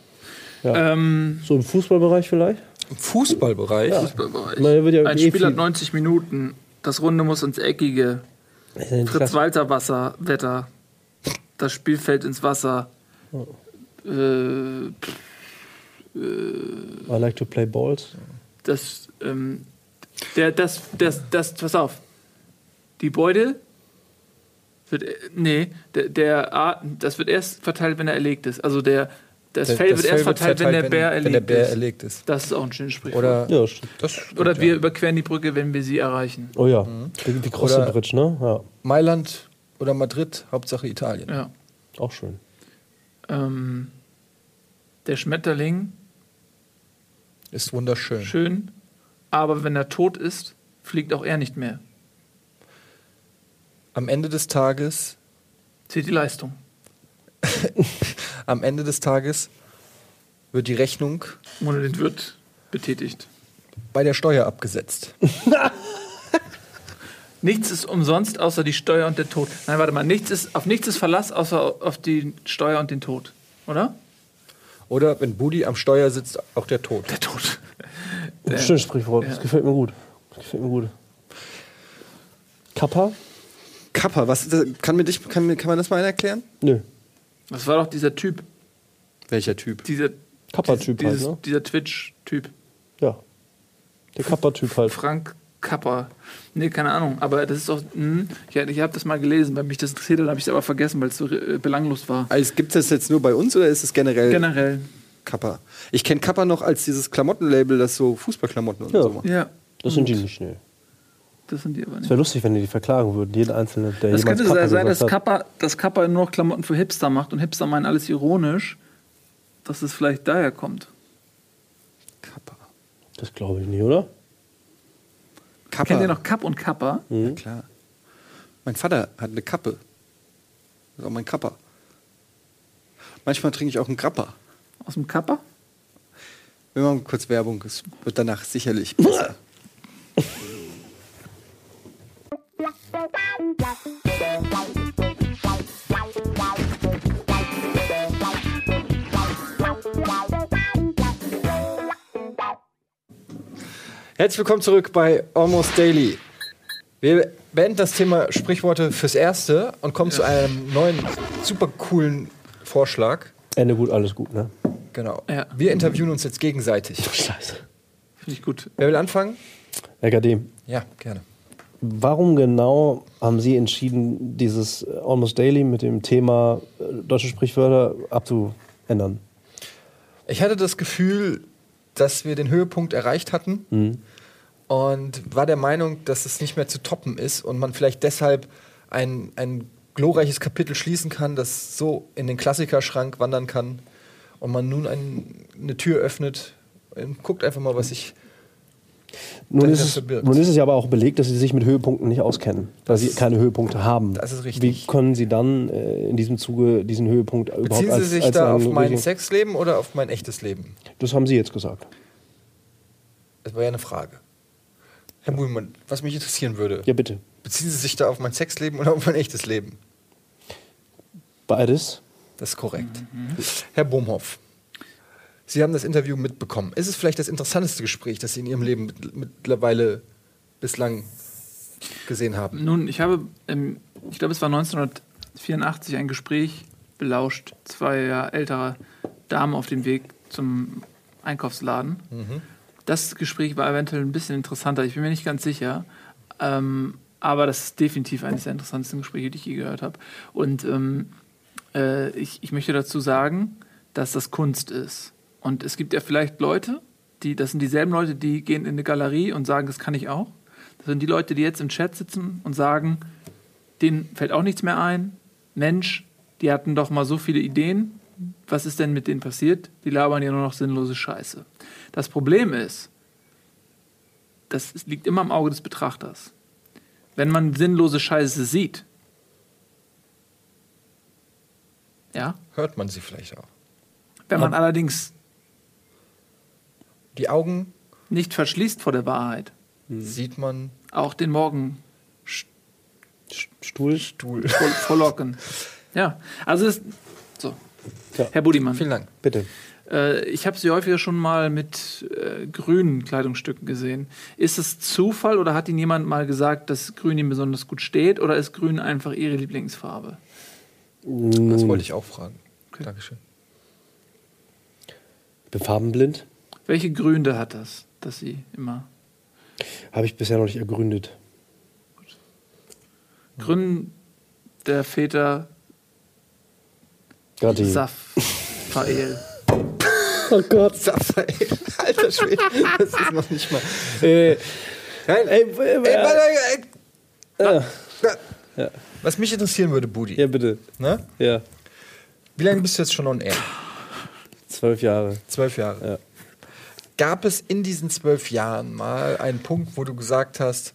ja. Ähm, So im Fußballbereich vielleicht? Im Fußballbereich. Ja. Fußballbereich. Ja Ein eh Spiel hat viel- 90 Minuten. Das Runde muss ins Eckige. Fritz Walter Wasser, Wetter. Das Spiel fällt ins Wasser. Äh, I like to play balls. das, ähm, der, das, das, das, pass auf. Die Beute wird, äh, nee, der, der, A- das wird erst verteilt, wenn er erlegt ist. Also der, das Das- Fell das wird erst verteilt, wenn der Bär wenn erlegt der Bär ist. erlegt ist. Das ist auch ein schönes Sprichwort. Oder, Ja, das stimmt, Oder wir ja. überqueren die Brücke, wenn wir sie erreichen. Oh ja. Die, die Cross Oder- Bridge, ne? Ja. Mailand oder Madrid, Hauptsache Italien. Ja. Auch schön. Ähm, der Schmetterling, Ist wunderschön. schön, aber wenn er tot ist, fliegt auch er nicht mehr. Am Ende des Tages, Zählt die Leistung. am Ende des Tages wird die Rechnung Ohne den Wirt betätigt. bei der Steuer abgesetzt. Nichts ist umsonst, außer die Steuer und der Tod. Nein, warte mal, nichts ist, auf nichts ist Verlass, außer auf die Steuer und den Tod. Oder? Oder wenn Budi am Steuer sitzt, auch der Tod. Der Tod. Ein schönes Sprichwort. Das ja. gefällt mir gut. Das gefällt mir gut. Kappa? Kappa, was ist das? Kann, mir dich, kann, mir- kann man das mal erklären? Nö. Das war doch dieser Typ. Welcher Typ? Dieser, Kappa-Typ halt, dieses, ne? dieser Twitch-Typ. Ja. Der Kappa-Typ halt. Frank Kappa. Nee, keine Ahnung. Aber das ist doch. Hm, ich ich habe das mal gelesen, weil mich das interessiert hat, habe ich es aber vergessen, weil es so äh, belanglos war. Also, Gibt es das jetzt nur bei uns oder ist es generell Generell. Kappa? Ich kenne Kappa noch als dieses Klamottenlabel, das so Fußballklamotten und Ja. so macht. Ja. Das sind die nicht, ne. Das sind die aber Es nicht. wäre lustig, wenn die die verklagen würden. Jeder Einzelne, der Das jemals könnte Kappa sein, dass. Kappa, dass Kappa nur noch Klamotten für Hipster macht und Hipster meinen alles ironisch, dass es vielleicht daher kommt. Kappa. Das glaube ich nicht, oder? Kappa. Kennt ihr noch Kapp und Kappa? Mhm. Ja, klar. Mein Vater hat eine Kappe. Das ist auch mein Kappa. Manchmal trinke ich auch einen Grappa. Aus dem Kappa? Wir machen kurz Werbung, es wird danach sicherlich besser. Herzlich willkommen zurück bei Almost Daily. Wir beenden das Thema Sprichworte fürs Erste und kommen zu einem neuen, super coolen Vorschlag. Ende gut, alles gut, ne? Genau. Ja. Wir interviewen uns jetzt gegenseitig. Scheiße. Finde ich gut. Wer will anfangen? Akadem. Ja, gerne. Warum genau haben Sie entschieden, dieses äh, Almost Daily mit dem Thema äh, deutsche Sprichwörter abzuändern? Ich hatte das Gefühl, dass wir den Höhepunkt erreicht hatten und war der Meinung, dass es nicht mehr zu toppen ist und man vielleicht deshalb ein, ein glorreiches Kapitel schließen kann, das so in den Klassikerschrank wandern kann und man nun ein, eine Tür öffnet und guckt einfach mal, was ich. Nun ist, es, nun ist es ja aber auch belegt, dass Sie sich mit Höhepunkten nicht auskennen, weil Sie keine Höhepunkte haben. Das ist richtig. Wie können Sie dann äh, in diesem Zuge diesen Höhepunkt überhaupt Beziehen als, Sie sich als da auf mein Sexleben oder auf mein echtes Leben? Das haben Sie jetzt gesagt. Das war ja eine Frage. Herr Buhlmann, was mich interessieren würde, Ja, bitte. beziehen Sie sich da auf mein Sexleben oder auf mein echtes Leben? Beides. Das ist korrekt. Herr Bohmhoff, Sie haben das Interview mitbekommen. Ist es vielleicht das interessanteste Gespräch, das Sie in Ihrem Leben mit, mittlerweile bislang gesehen haben? Nun, ich habe, ähm, ich glaube, es war 1984 ein Gespräch belauscht, zwei Jahre ältere Damen auf dem Weg zum Einkaufsladen. Das Gespräch war eventuell ein bisschen interessanter, ich bin mir nicht ganz sicher. Ähm, aber das ist definitiv eines der interessantesten Gespräche, die ich je gehört habe. Und ähm, äh, ich, ich möchte dazu sagen, dass das Kunst ist. Und es gibt ja vielleicht Leute, die, das sind dieselben Leute, die gehen in eine Galerie und sagen, das kann ich auch. Das sind die Leute, die jetzt im Chat sitzen und sagen, denen fällt auch nichts mehr ein. Mensch, die hatten doch mal so viele Ideen. Was ist denn mit denen passiert? Die labern ja nur noch sinnlose Scheiße. Das Problem ist, das liegt immer im Auge des Betrachters. Wenn man sinnlose Scheiße sieht, Ja. hört man sie vielleicht auch. Wenn man allerdings Die Augen nicht verschließt vor der Wahrheit, sieht man auch den Morgen Stuhl. Stuhl. voll, vorlocken. Ja, also es, so. Ja. Herr Budimann, Vielen Dank. Bitte. äh, ich habe Sie häufiger schon mal mit äh, grünen Kleidungsstücken gesehen. Ist es Zufall oder hat Ihnen jemand mal gesagt, dass Grün Ihnen besonders gut steht oder ist Grün einfach Ihre Lieblingsfarbe? Das wollte ich auch fragen. Dankeschön. Ich bin farbenblind. Welche Gründe hat das, dass Sie immer Habe ich bisher noch nicht ergründet. Grün der Väter Gerade die. Saphael? Oh Gott. Sapphire. Alter Schwede, das ist noch nicht mal. Äh, Nein, ey, ey, äh, warte, ey. äh, Ja. Was mich interessieren würde, Budi, ja, bitte. ne? Ja. wie lange bist du jetzt schon on air? Zwölf Jahre. Zwölf Jahre. Ja. Gab es in diesen zwölf Jahren mal einen Punkt, wo du gesagt hast,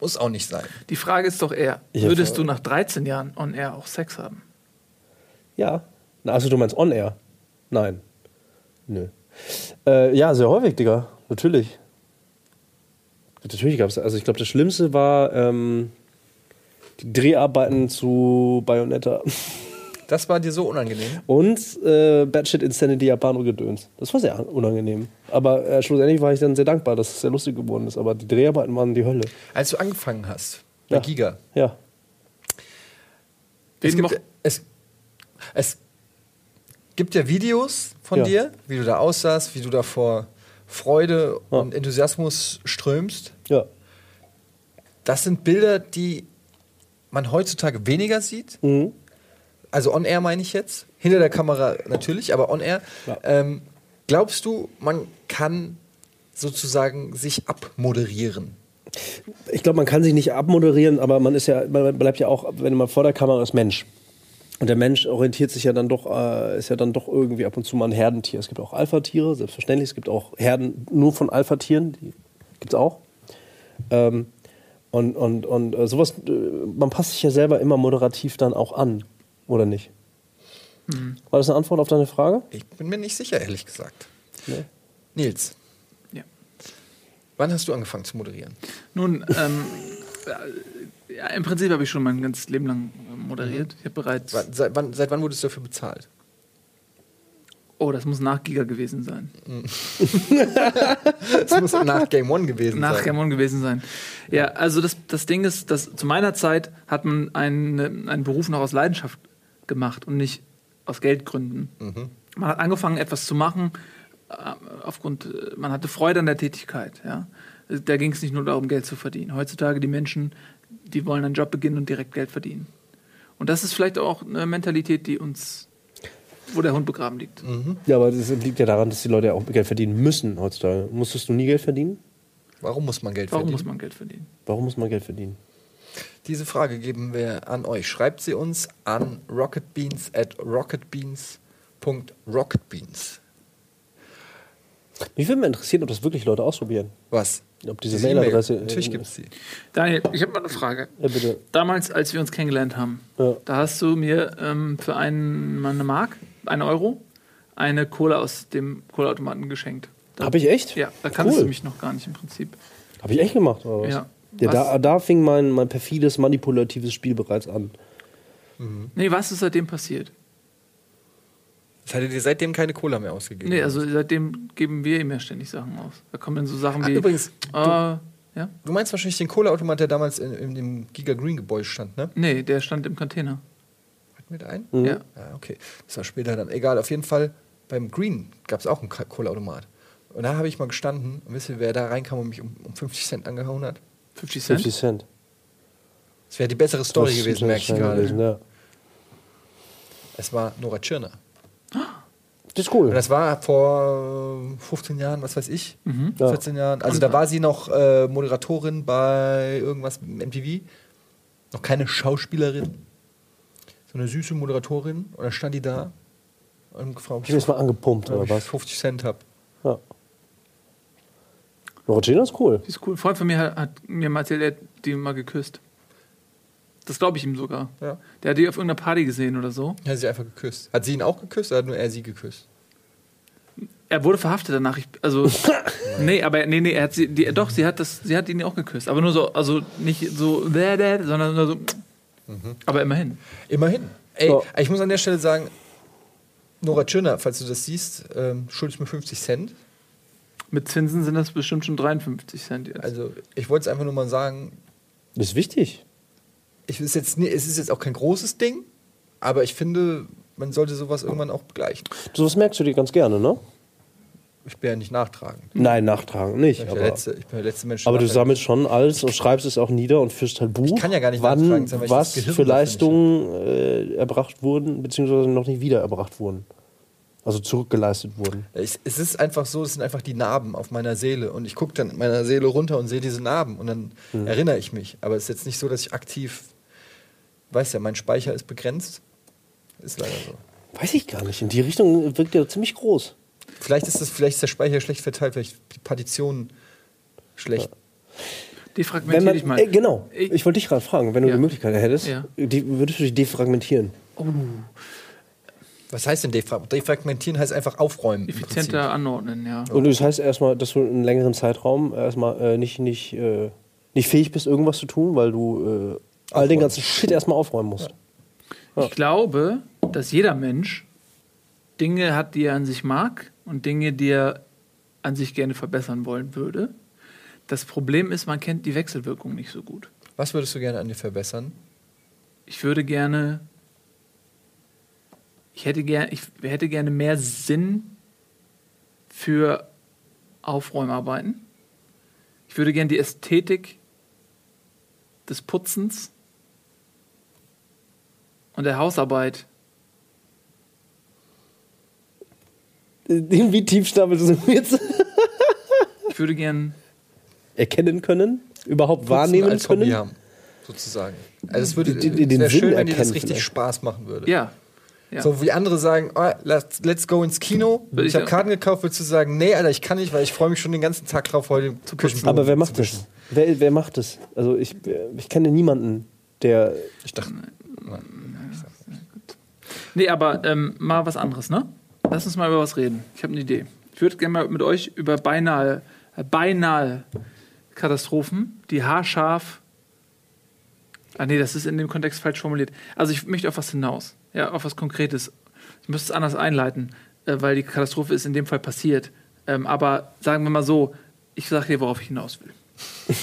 muss auch nicht sein? Die Frage ist doch eher, würdest du nach 13 Jahren on air auch Sex haben? Ja. Also du meinst On-Air? Nein. Nö. Äh, ja, sehr häufig, Digga. Natürlich. Natürlich gab es. Also ich glaube, das Schlimmste war ähm, die Dreharbeiten zu Bayonetta Das war dir so unangenehm? und äh, Batshit Insanity Japano Gedöns. Das war sehr unangenehm. Aber äh, schlussendlich war ich dann sehr dankbar, dass es sehr lustig geworden ist. Aber die Dreharbeiten waren die Hölle. Als du angefangen hast, bei Ja. Giga, Ja. es gibt, es, es gibt ja Videos von Ja. dir, wie du da aussahst, wie du da vor Freude Ja. und Enthusiasmus strömst. Ja. Das sind Bilder, die man heutzutage weniger sieht. Mhm. Also on air meine ich jetzt. Hinter der Kamera natürlich, aber on air. Ja. Ähm, glaubst du, man kann sozusagen sich abmoderieren? Ich glaube, man kann sich nicht abmoderieren, aber man ist ja, man bleibt ja auch, wenn man vor der Kamera ist, Mensch. Und der Mensch orientiert sich ja dann doch, äh, ist ja dann doch irgendwie ab und zu mal ein Herdentier. Es gibt auch Alpha-Tiere, selbstverständlich. Es gibt auch Herden nur von Alpha-Tieren, die gibt es auch. Ähm, und und, und äh, sowas, äh, man passt sich ja selber immer moderativ dann auch an, oder nicht? War das eine Antwort auf deine Frage? Ich bin mir nicht sicher, ehrlich gesagt. Nee. Nils, Ja. wann hast du angefangen zu moderieren? Nun, ähm, äh, ja, im Prinzip habe ich schon mein ganzes Leben lang äh, moderiert. Ich habe bereits. Seit, wann, seit wann wurdest du dafür bezahlt? Oh, das muss nach Giga gewesen sein. Das muss nach Game One gewesen Nach sein. Game On gewesen sein. Ja, also das, das Ding ist, dass zu meiner Zeit hat man einen, einen Beruf noch aus Leidenschaft gemacht und nicht aus Geldgründen. Mhm. Man hat angefangen, etwas zu machen, äh, aufgrund, äh, man hatte Freude an der Tätigkeit. Ja? Da ging es nicht nur darum, Geld zu verdienen. Heutzutage die Menschen, die wollen einen Job beginnen und direkt Geld verdienen. Und das ist vielleicht auch eine Mentalität, die uns, wo der Hund begraben liegt. Ja, aber das liegt ja daran, dass die Leute ja auch Geld verdienen müssen heutzutage. Musstest du nie Geld verdienen? Warum muss man Geld Warum verdienen? muss man Geld verdienen? Warum muss man Geld verdienen? Diese Frage geben wir an euch. Schreibt sie uns an rocketbeans at rocketbeans.rocketbeans. Mich würde mal interessieren, ob das wirklich Leute ausprobieren. Was? Ob diese Mailadresse. E-Mail. Natürlich gibt es sie. Daniel, ich habe mal eine Frage. Ja, bitte. Damals, als wir uns kennengelernt haben, Ja. da hast du mir ähm, für einen, mal eine Mark, einen Euro, eine Cola aus dem Cola-Automaten geschenkt. Da, Hab ich echt? Ja, da kanntest Cool. du mich noch gar nicht im Prinzip. Hab ich echt gemacht, oder was? Ja. Ja, da, da fing mein, mein perfides, manipulatives Spiel bereits an. Nee, was ist seitdem passiert? Das hattet ihr seitdem keine Cola mehr ausgegeben? Nee, also seitdem geben wir ihm ja ständig Sachen aus. Da kommen dann so Sachen Ah, wie. übrigens, äh, ja? Du meinst wahrscheinlich den Cola-Automat, der damals in, in dem Giga Green Gebäude stand, ne? Nee, der stand im Container. Hatten wir da einen? Mhm. Ja. Ja, okay. Das war später dann. Egal, auf jeden Fall, beim Green gab es auch einen Cola-Automat. Und da habe ich mal gestanden und wisst ihr, wer da reinkam und mich um, um 50 Cent angehauen hat? 50 Cent? 50 Cent. Das wäre die bessere Story Das gewesen, merke ich gerade. gewesen, ja. Es war Nora Tschirner. Das ist cool. Und das war vor 15 Jahren, was weiß ich, Mhm. Ja. 14 Jahren. Also da war sie noch äh, Moderatorin bei irgendwas MTV. Noch keine Schauspielerin. So eine süße Moderatorin. Und dann stand die da und gefragt, Ich bin jetzt mal angepumpt, oder ich was? 50 Cent habe. Ja. Regina ist cool. Die ist cool. Ein Freund von mir hat, hat mir mal erzählt, er hat die mal geküsst. Das glaube ich ihm sogar. Ja. Der hat die auf irgendeiner Party gesehen oder so. Hat sie einfach geküsst. Hat sie ihn auch geküsst oder hat nur er sie geküsst? Er wurde verhaftet danach. Ich, also, nee, aber nee, nee, er hat sie, die, doch, sie hat das, sie hat ihn auch geküsst. Aber nur so, also nicht so, sondern nur so. Aber immerhin. Immerhin. Ey, Ja. ich muss an der Stelle sagen, Nora Tschirner, falls du das siehst, ähm, schuldest mir 50 Cent. Mit Zinsen sind das bestimmt schon 53 Cent jetzt. Also ich wollte es einfach nur mal sagen, Das ist wichtig. ich, ist jetzt, es ist jetzt auch kein großes Ding, aber ich finde, man sollte sowas irgendwann auch begleichen. Sowas merkst du dir ganz gerne, ne? Ich bin ja nicht nachtragend. Nein, nachtragen nicht. Ich bin, aber der letzte, ich bin der letzte Mensch. aber du nachtragend sammelst schon alles und schreibst es auch nieder und führst halt Buch. Ich kann ja gar nicht wann nachtragend sein, weil ich was für Leistungen äh, erbracht wurden, beziehungsweise noch nicht wieder erbracht wurden. Also zurückgeleistet wurden. Ich, es ist einfach so, es sind einfach die Narben auf meiner Seele. Und ich gucke dann in meiner Seele runter und sehe diese Narben. Und dann Mhm. erinnere ich mich. Aber es ist jetzt nicht so, dass ich aktiv. Weiß ja, mein Speicher ist begrenzt. Ist leider so. Weiß ich gar nicht. In die Richtung wirkt der ziemlich groß. Vielleicht ist, das, vielleicht ist der Speicher schlecht verteilt, vielleicht die Partition schlecht. Defragmentier Wenn man, dich mal. äh, genau. Ich- Ich wollte dich gerade fragen, wenn du Ja. die Möglichkeit hättest, Ja. die, würdest du dich defragmentieren? Was heißt denn defra defragmentieren? Heißt einfach aufräumen. Effizienter anordnen, ja. Und das heißt erstmal, dass du einen längeren Zeitraum erstmal äh, nicht, nicht, äh, nicht fähig bist, irgendwas zu tun, weil du äh, all den ganzen Shit erstmal aufräumen musst. Ich glaube, dass jeder Mensch Dinge hat, die er an sich mag und Dinge, die er an sich gerne verbessern wollen würde. Das Problem ist, man kennt die Wechselwirkung nicht so gut. Was würdest du gerne an dir verbessern? Ich würde gerne, ich hätte gerne, ich hätte gerne mehr Sinn für Aufräumarbeiten. Ich würde gerne die Ästhetik des Putzens und der Hausarbeit Wie tief stapelst du jetzt? Ich würde gern. Erkennen können? Überhaupt Putzen wahrnehmen als Hobby können? haben, sozusagen. Also es würde die- den wäre Sinn schön, wenn dir das erkennen richtig vielleicht. Spaß machen würde. Ja. Ja. So wie andere sagen, oh, let's, let's go ins Kino. Würde Ich ich habe. Karten gekauft, würdest du sagen, nee, Alter, ich kann nicht, weil ich freue mich schon den ganzen Tag drauf, heute zu putzen. Aber wer macht das? Wer, wer macht das? Also ich, ich kenne niemanden, der. Ich dachte, Nee, aber ähm, mal was anderes, ne? Lass uns mal über was reden. Ich habe eine Idee. Ich würde gerne mal mit euch über beinahe, äh, beinahe Katastrophen, die haarscharf. Ah, nee, das ist in dem Kontext falsch formuliert. Also, ich möchte auf was hinaus. Ja, auf was Konkretes. Ich müsste es anders einleiten, äh, weil die Katastrophe ist in dem Fall passiert. Ähm, aber sagen wir mal so, ich sage dir, worauf ich hinaus will.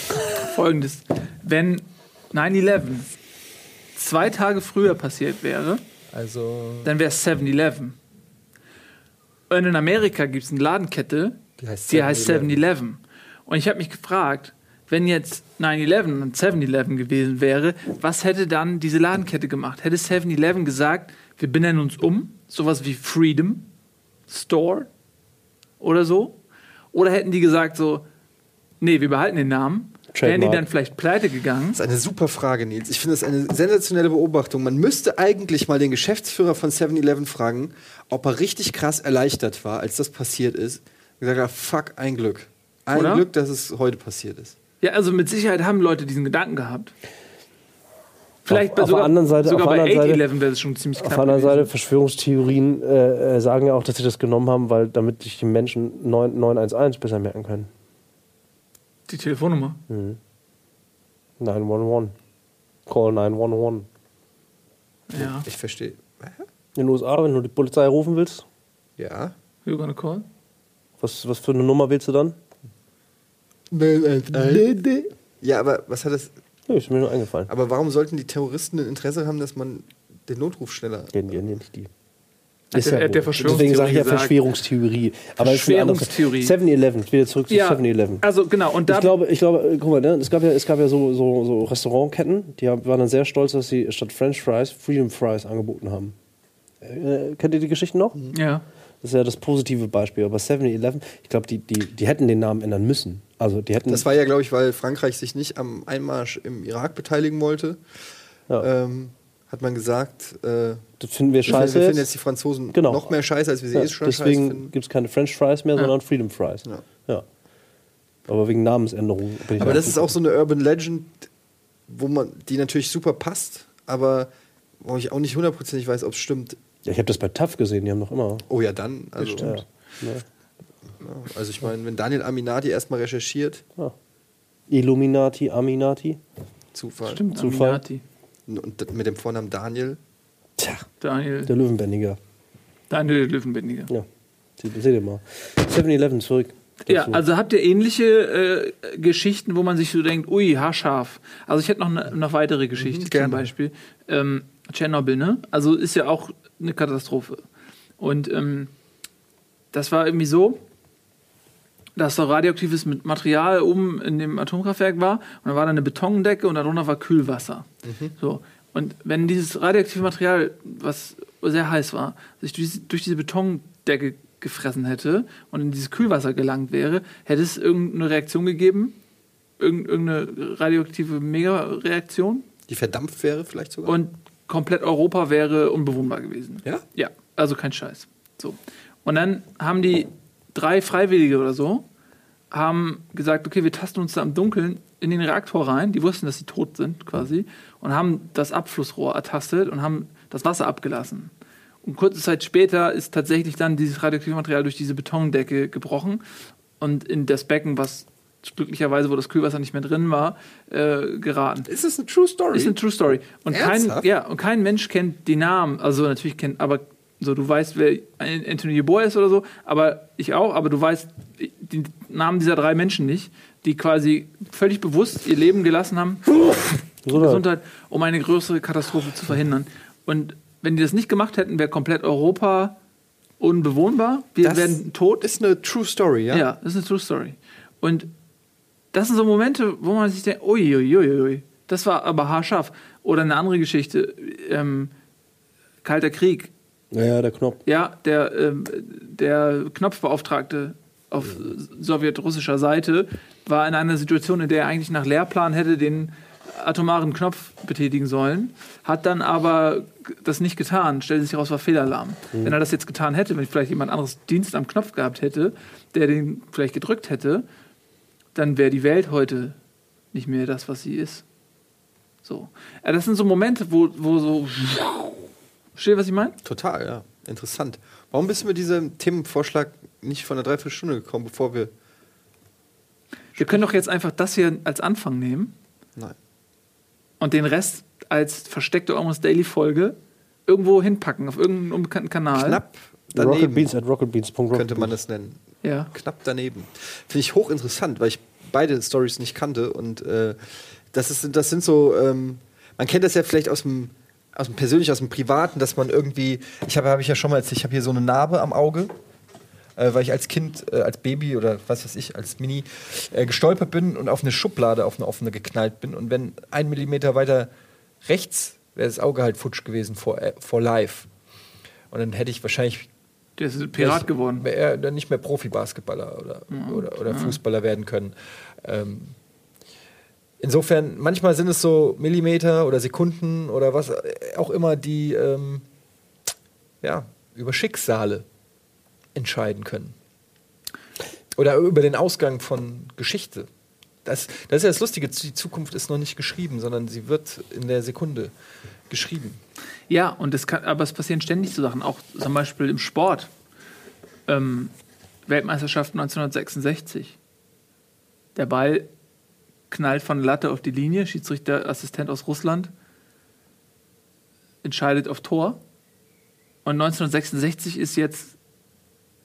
Folgendes. Wenn 9-11 zwei Tage früher passiert wäre, also, dann wäre es 7-Eleven. Und in Amerika gibt es eine Ladenkette, Die heißt die heißt 7-Eleven. 7-Eleven. Und ich habe mich gefragt, wenn jetzt 9-11 und 7-Eleven gewesen wäre, was hätte dann diese Ladenkette gemacht? Hätte 7-Eleven gesagt, wir benennen uns um, sowas wie Freedom Store oder so? Oder hätten die gesagt so, nee, wir behalten den Namen? Wären die dann vielleicht pleite gegangen? Das ist eine super Frage, Nils. Ich finde das eine sensationelle Beobachtung. Man müsste eigentlich mal den Geschäftsführer von 7-Eleven fragen, ob er richtig krass erleichtert war, als das passiert ist. Und gesagt hat, fuck, ein Glück. Ein Oder? Glück, dass es heute passiert ist. Ja, also mit Sicherheit haben Leute diesen Gedanken gehabt. Vielleicht Auf- bei sogar, der anderen Seite- sogar auf der bei anderen Seite- 8-11 wäre es schon ziemlich knapp. Auf der anderen. Seite, Verschwörungstheorien äh, äh, sagen ja auch, dass sie das genommen haben, weil damit sich die Menschen 9, 911 besser merken können. Die Telefonnummer. 911. Call 911. Ja. Ich verstehe. In den USA, wenn du die Polizei rufen willst, Ja. You gonna call? was, was für eine Nummer wählst du dann? Ja, aber was hat das. Ja, ist mir nur eingefallen. Aber warum sollten die Terroristen ein Interesse haben, dass man den Notruf schneller. Den, den, den nicht die. Hat der- ja der Deswegen sage ich ja. Verschwörungstheorie. Aber ist Verschwörungstheorie. 7-Eleven, wieder zurück zu 7-Eleven. also genau. Und da Ich glaube, ich glaube, äh, guck mal, ne, es gab ja, es gab ja so, so, so Restaurantketten, die haben- waren dann sehr stolz, dass sie statt French Fries Freedom Fries angeboten haben. Äh, kennt ihr die Geschichten noch? ja. Das ist ja das positive Beispiel. Aber 7-Eleven, ich glaube, die, die, die hätten den Namen ändern müssen. Also die hätten. Das war ja, glaube ich, weil Frankreich sich nicht am Einmarsch im Irak beteiligen wollte. ja, Ähm, hat man gesagt, äh, das finden wir scheiße. wir finden jetzt. die Franzosen Genau. noch mehr scheiße, als wir sie ja, eh schon scheiße deswegen finden. gibt es keine French Fries mehr, Ja. sondern Freedom Fries. Ja. Ja. Aber wegen Namensänderung bin ich Aber das ist auch so eine Urban Legend, wo man, die natürlich super passt, aber wo ich auch nicht hundertprozentig weiß, ob es stimmt. Ja, ich habe das bei TAF gesehen, die haben noch immer. Oh ja, dann. Also, Ja, ne? Also ich meine, wenn Daniel Aminati erstmal recherchiert, ja. Illuminati, Aminati. Zufall. Stimmt, Zufall. Aminati. Und mit dem Vornamen Daniel. Tja, Daniel, der Löwenbändiger. Daniel Löwenbändiger. Ja, seht, seht ihr mal. 7-Eleven zurück. Ja, dazu. also habt ihr ähnliche äh, Geschichten, wo man sich so denkt, ui, haarscharf. Also ich hätte noch eine noch weitere Geschichte zum gerne. Beispiel. Ähm, Tschernobyl, ne? Also ist ja auch eine Katastrophe. Und ähm, das war irgendwie so, dass da radioaktives Material oben in dem Atomkraftwerk war und da war da eine Betondecke und darunter war Kühlwasser. So. Und wenn dieses radioaktive Material, was sehr heiß war, sich durch, diese- durch diese Betondecke gefressen hätte und in dieses Kühlwasser gelangt wäre, hätte es irgendeine Reaktion gegeben, irgend- irgendeine radioaktive Mega-Reaktion Die verdampft wäre vielleicht sogar. und komplett Europa wäre unbewohnbar gewesen. Ja? Ja, also kein Scheiß. So. Und dann haben die drei Freiwillige oder so, haben gesagt, okay, wir tasten uns da im Dunkeln in den Reaktor rein. Die wussten, dass sie tot sind quasi und haben das Abflussrohr ertastet und haben das Wasser abgelassen. Und kurze Zeit später ist tatsächlich dann dieses radioaktive Material durch diese Betondecke gebrochen und in das Becken, was glücklicherweise, wo das Kühlwasser nicht mehr drin war, äh, geraten. Ist es eine True Story? Ist eine True Story. Und kein, ja, und kein Mensch kennt die Namen. Also natürlich kennt, aber so, du weißt, wer Anthony Yeboah ist oder so, aber ich auch, aber du weißt die Namen dieser drei Menschen nicht, die quasi völlig bewusst ihr Leben gelassen haben, Gesundheit. Gesundheit, um eine größere Katastrophe zu verhindern. Und wenn die das nicht gemacht hätten, wäre komplett Europa unbewohnbar. Wir Das werden tot. Ist eine True Story, ja? Ja, das ist eine True Story. Und das sind so Momente, wo man sich denkt, uiuiuiui, das war aber haarscharf. Oder eine andere Geschichte, ähm, Kalter Krieg. Ja, der Knopf. Ja, der, ähm, der Knopfbeauftragte auf sowjetrussischer Seite war in einer Situation, in der er eigentlich nach Lehrplan hätte den atomaren Knopf betätigen sollen, hat dann aber das nicht getan, stellte sich heraus, war Fehlalarm. Wenn er das jetzt getan hätte, wenn vielleicht jemand anderes Dienst am Knopf gehabt hätte, der den vielleicht gedrückt hätte, dann wäre die Welt heute nicht mehr das, was sie ist. So. Ja, das sind so Momente, wo, wo so. Versteht ihr, was ich meine? Total, ja. Interessant. Warum bist du mit diesem Themenvorschlag nicht von einer Dreiviertelstunde gekommen, bevor wir. Wir können doch jetzt einfach das hier als Anfang nehmen Nein. und den Rest als versteckte Almost Daily Folge irgendwo hinpacken, auf irgendeinen unbekannten Kanal. Knapp daneben Rocketbeans at rocketbeans.com. könnte man es nennen. Ja. Knapp daneben. Finde ich hochinteressant, weil ich beide Stories nicht kannte. Und äh, das, ist, das sind so. Ähm, man kennt das ja vielleicht aus dem. Aus dem persönlich aus dem Privaten, dass man irgendwie, ich habe hab ich ja schon mal erzählt, ich habe hier so eine Narbe am Auge, äh, weil ich als Kind, äh, als Baby oder was weiß ich, als Mini äh, gestolpert bin und auf eine Schublade, auf eine offene geknallt bin. Und wenn ein Millimeter weiter rechts wäre das Auge halt futsch gewesen vor, äh, vor live. Und dann hätte ich wahrscheinlich Der ist Pirat geworden. wäre er dann nicht mehr Profi-Basketballer oder, oder, oder Fußballer werden können. Ähm, insofern, manchmal sind es so Millimeter oder Sekunden oder was auch immer, die ähm, ja, über Schicksale entscheiden können. Oder über den Ausgang von Geschichte. Das, das ist ja das Lustige, die Zukunft ist noch nicht geschrieben, sondern sie wird in der Sekunde geschrieben. Ja, und es kann, aber es passieren ständig so Sachen, auch zum Beispiel im Sport. Ähm, Weltmeisterschaft 1966. Der Ball knallt von Latte auf die Linie, Schiedsrichter, Assistent aus Russland entscheidet auf Tor. Und 1966 ist jetzt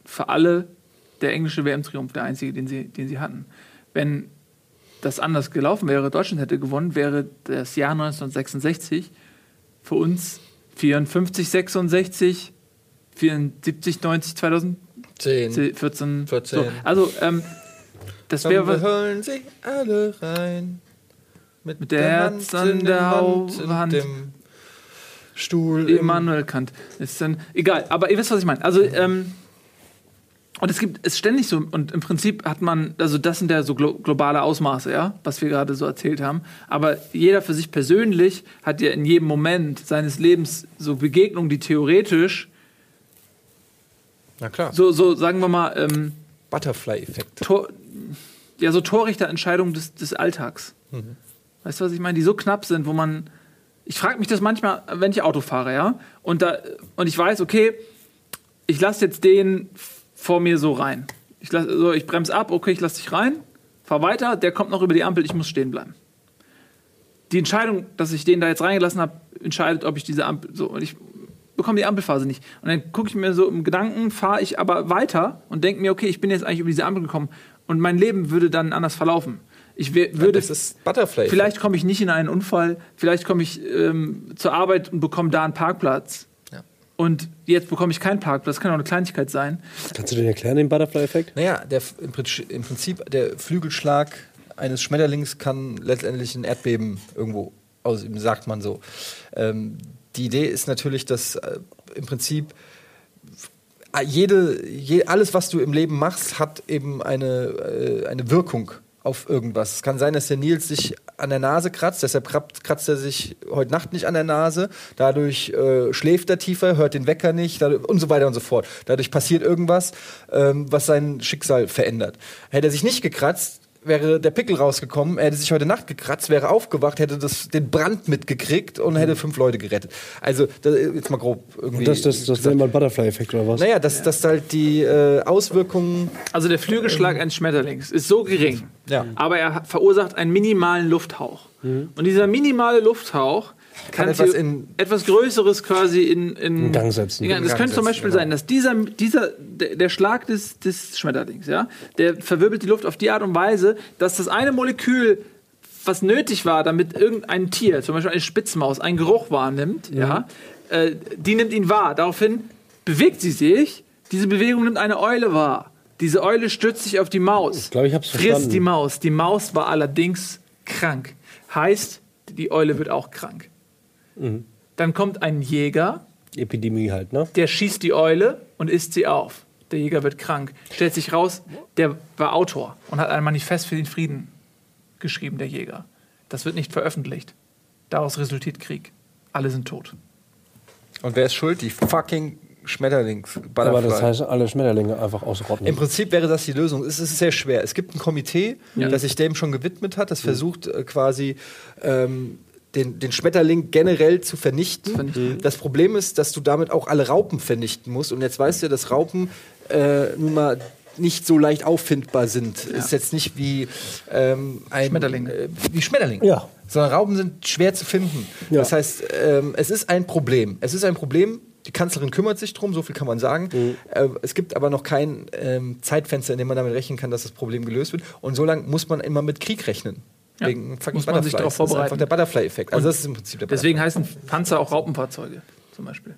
für alle der englische WM-Triumph der einzige, den sie, den sie hatten. Wenn das anders gelaufen wäre, Deutschland hätte gewonnen, wäre das Jahr 1966 für uns 54, 66, 74, 90, 2014. 14. 14. So, also, ähm, das Komm, wir wäre. holen sie alle rein. Mit der Herz an in der Hand. dem Stuhl. im- Immanuel Kant. Ist dann, egal, aber ihr wisst, was ich meine. Also, ähm, und es gibt es ständig so, und im Prinzip hat man, also das sind ja so glo globale Ausmaße, ja, was wir gerade so erzählt haben. Aber jeder für sich persönlich hat ja in jedem Moment seines Lebens so Begegnungen, die theoretisch, Na klar. so, so sagen wir mal, ähm, Butterfly-Effekt. Ja, so Torrichterentscheidungen des, des Alltags. Weißt Weißt du, was ich meine? Die so knapp sind, wo man. Ich frage mich das manchmal, wenn ich Auto fahre, ja? Und, da, und ich weiß, okay, ich lasse jetzt den vor mir so rein. Ich, lass, so, ich bremse ab, okay, ich lasse dich rein, fahr weiter, der kommt noch über die Ampel, ich muss stehen bleiben. Die Entscheidung, dass ich den da jetzt reingelassen habe, entscheidet, ob ich diese Ampel. So, und ich bekomme die Ampelphase nicht. Und dann gucke ich mir so im Gedanken, fahre ich aber weiter und denke mir, okay, ich bin jetzt eigentlich über diese Ampel gekommen und mein Leben würde dann anders verlaufen. Ich würde, das ist Butterfly. vielleicht komme ich nicht in einen Unfall, vielleicht komme ich ähm, zur Arbeit und bekomme da einen Parkplatz. Ja. Und jetzt bekomme ich keinen Parkplatz, das kann auch eine Kleinigkeit sein. Kannst du den erklären, den Butterfly-Effekt? Naja, der, im, Prinzip, im Prinzip der Flügelschlag eines Schmetterlings kann letztendlich ein Erdbeben irgendwo ausüben, sagt man so. Ähm, die Idee ist natürlich, dass äh, im Prinzip äh, jede, je, alles, was du im Leben machst, hat eben eine, äh, eine Wirkung auf irgendwas. Es kann sein, dass der Nils sich an der Nase kratzt, deshalb kratzt, er sich heute Nacht nicht an der Nase, dadurch äh, schläft er tiefer, hört den Wecker nicht dadurch, und so weiter und so fort. Dadurch passiert irgendwas, ähm, was sein Schicksal verändert. Hätte er sich nicht gekratzt, wäre der Pickel rausgekommen, er hätte sich heute Nacht gekratzt, wäre aufgewacht, hätte das, den Brand mitgekriegt und hätte fünf Leute gerettet. Also, da, jetzt mal grob irgendwie. Das, das, das nennt man Butterfly-Effekt oder was? naja, dass, dass halt die äh, Auswirkungen. Also der Flügelschlag eines Schmetterlings ist so gering, Ja. aber er verursacht einen minimalen Lufthauch. Und dieser minimale Lufthauch kann, etwas in- etwas Größeres quasi in, in, In Gang setzen. in Gang- Das Gang könnte zum Beispiel genau. sein, dass dieser, dieser der, der Schlag des, des Schmetterlings, ja, der verwirbelt die Luft auf die Art und Weise, dass das eine Molekül was nötig war, damit irgendein Tier, zum Beispiel eine Spitzmaus, einen Geruch wahrnimmt, ja, äh, die nimmt ihn wahr. Daraufhin bewegt sie sich. Diese Bewegung nimmt eine Eule wahr. Diese Eule stützt sich auf die Maus. Ich glaube, ich hab's Frisst verstanden. die Maus. Die Maus war allerdings krank. Heißt, die Eule wird auch krank. Mhm. Dann kommt ein Jäger, Epidemie halt, ne? der schießt die Eule und isst sie auf. Der Jäger wird krank. Stellt sich raus, der war Autor und hat ein Manifest für den Frieden geschrieben, der Jäger. Das wird nicht veröffentlicht. Daraus resultiert Krieg. Alle sind tot. Und wer ist schuld? Die fucking Schmetterlings. Aber das heißt, alle Schmetterlinge einfach ausrotten. Im Prinzip wäre das die Lösung. Es ist sehr schwer. Es gibt ein Komitee, das sich dem schon gewidmet hat, das versucht äh, quasi ähm, den, den Schmetterling generell zu vernichten. vernichten. Das Problem ist, dass du damit auch alle Raupen vernichten musst. Und jetzt weißt du ja, dass Raupen äh, nun mal nicht so leicht auffindbar sind. Ist jetzt nicht wie ähm, ein Schmetterlinge. Äh, wie Schmetterlinge. Ja. Sondern Raupen sind schwer zu finden. Ja. Das heißt, ähm, es ist ein Problem. Es ist ein Problem. Die Kanzlerin kümmert sich drum, so viel kann man sagen. Mhm. Äh, es gibt aber noch kein ähm, Zeitfenster, in dem man damit rechnen kann, dass das Problem gelöst wird. Und so lange muss man immer mit Krieg rechnen. Ja. Wegen fucking Muss man sich darauf Das ist vorbereiten. einfach der Butterfly-Effekt. Also das ist im Prinzip der Deswegen heißen Panzer auch Raupenfahrzeuge, zum Beispiel.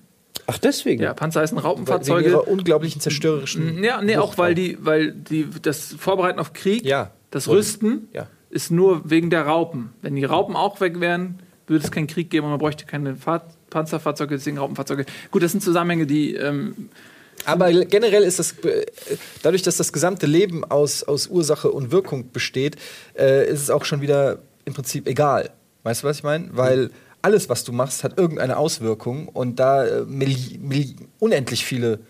Ach, deswegen? Ja, Panzer heißen Wegen Raupenfahrzeuge. ihrer unglaublichen zerstörerischen. Ja, nee, auch Wucht weil die, weil die das Vorbereiten auf Krieg, Ja. das Wollen- Rüsten, Ja. ist nur wegen der Raupen. Wenn die Raupen auch weg wären, würde es keinen Krieg geben und man bräuchte keine Fahr Panzerfahrzeuge, deswegen Raupenfahrzeuge. Gut, das sind Zusammenhänge, die ähm, Aber generell ist das, äh, dadurch, dass das gesamte Leben aus, aus Ursache und Wirkung besteht, äh, ist es auch schon wieder im Prinzip egal. Weißt du, was ich meine? Weil alles, was du machst, hat irgendeine Auswirkung und da äh, unendlich viele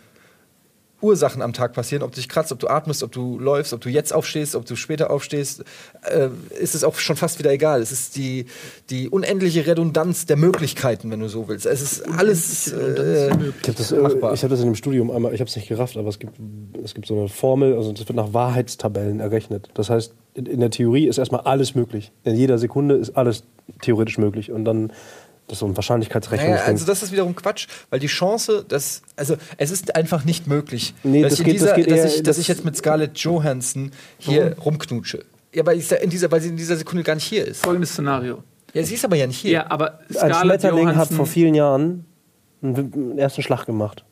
Ursachen am Tag passieren, ob du dich kratzt, ob du atmest, ob du läufst, ob du jetzt aufstehst, ob du später aufstehst, äh, ist es auch schon fast wieder egal. Es ist die, die unendliche Redundanz der Möglichkeiten, wenn du so willst. Es ist alles äh, Ich habe das, äh, machbar. ich hab das in dem Studium einmal, ich habe es nicht gerafft, aber es gibt, es gibt so eine Formel, also das wird nach Wahrheitstabellen errechnet. Das heißt, in, in der Theorie ist erstmal alles möglich. In jeder Sekunde ist alles theoretisch möglich. Und dann, das ist so ein Wahrscheinlichkeitsrechnung. Naja, also das ist wiederum Quatsch, weil die Chance, dass also es ist einfach nicht möglich, Nee, dass, das ich, geht- in dieser, das geht dass, eher- ich, dass das- ich jetzt mit Scarlett Johansson hier rumknutsche. Ja, weil, ich, in dieser, weil sie in dieser Sekunde gar nicht hier ist. folgendes Szenario. Ja, sie ist aber ja nicht hier. Ja, aber Ein Scarlett Schmetterling hat Johansson, vor vielen Jahren einen, ersten Schlag gemacht.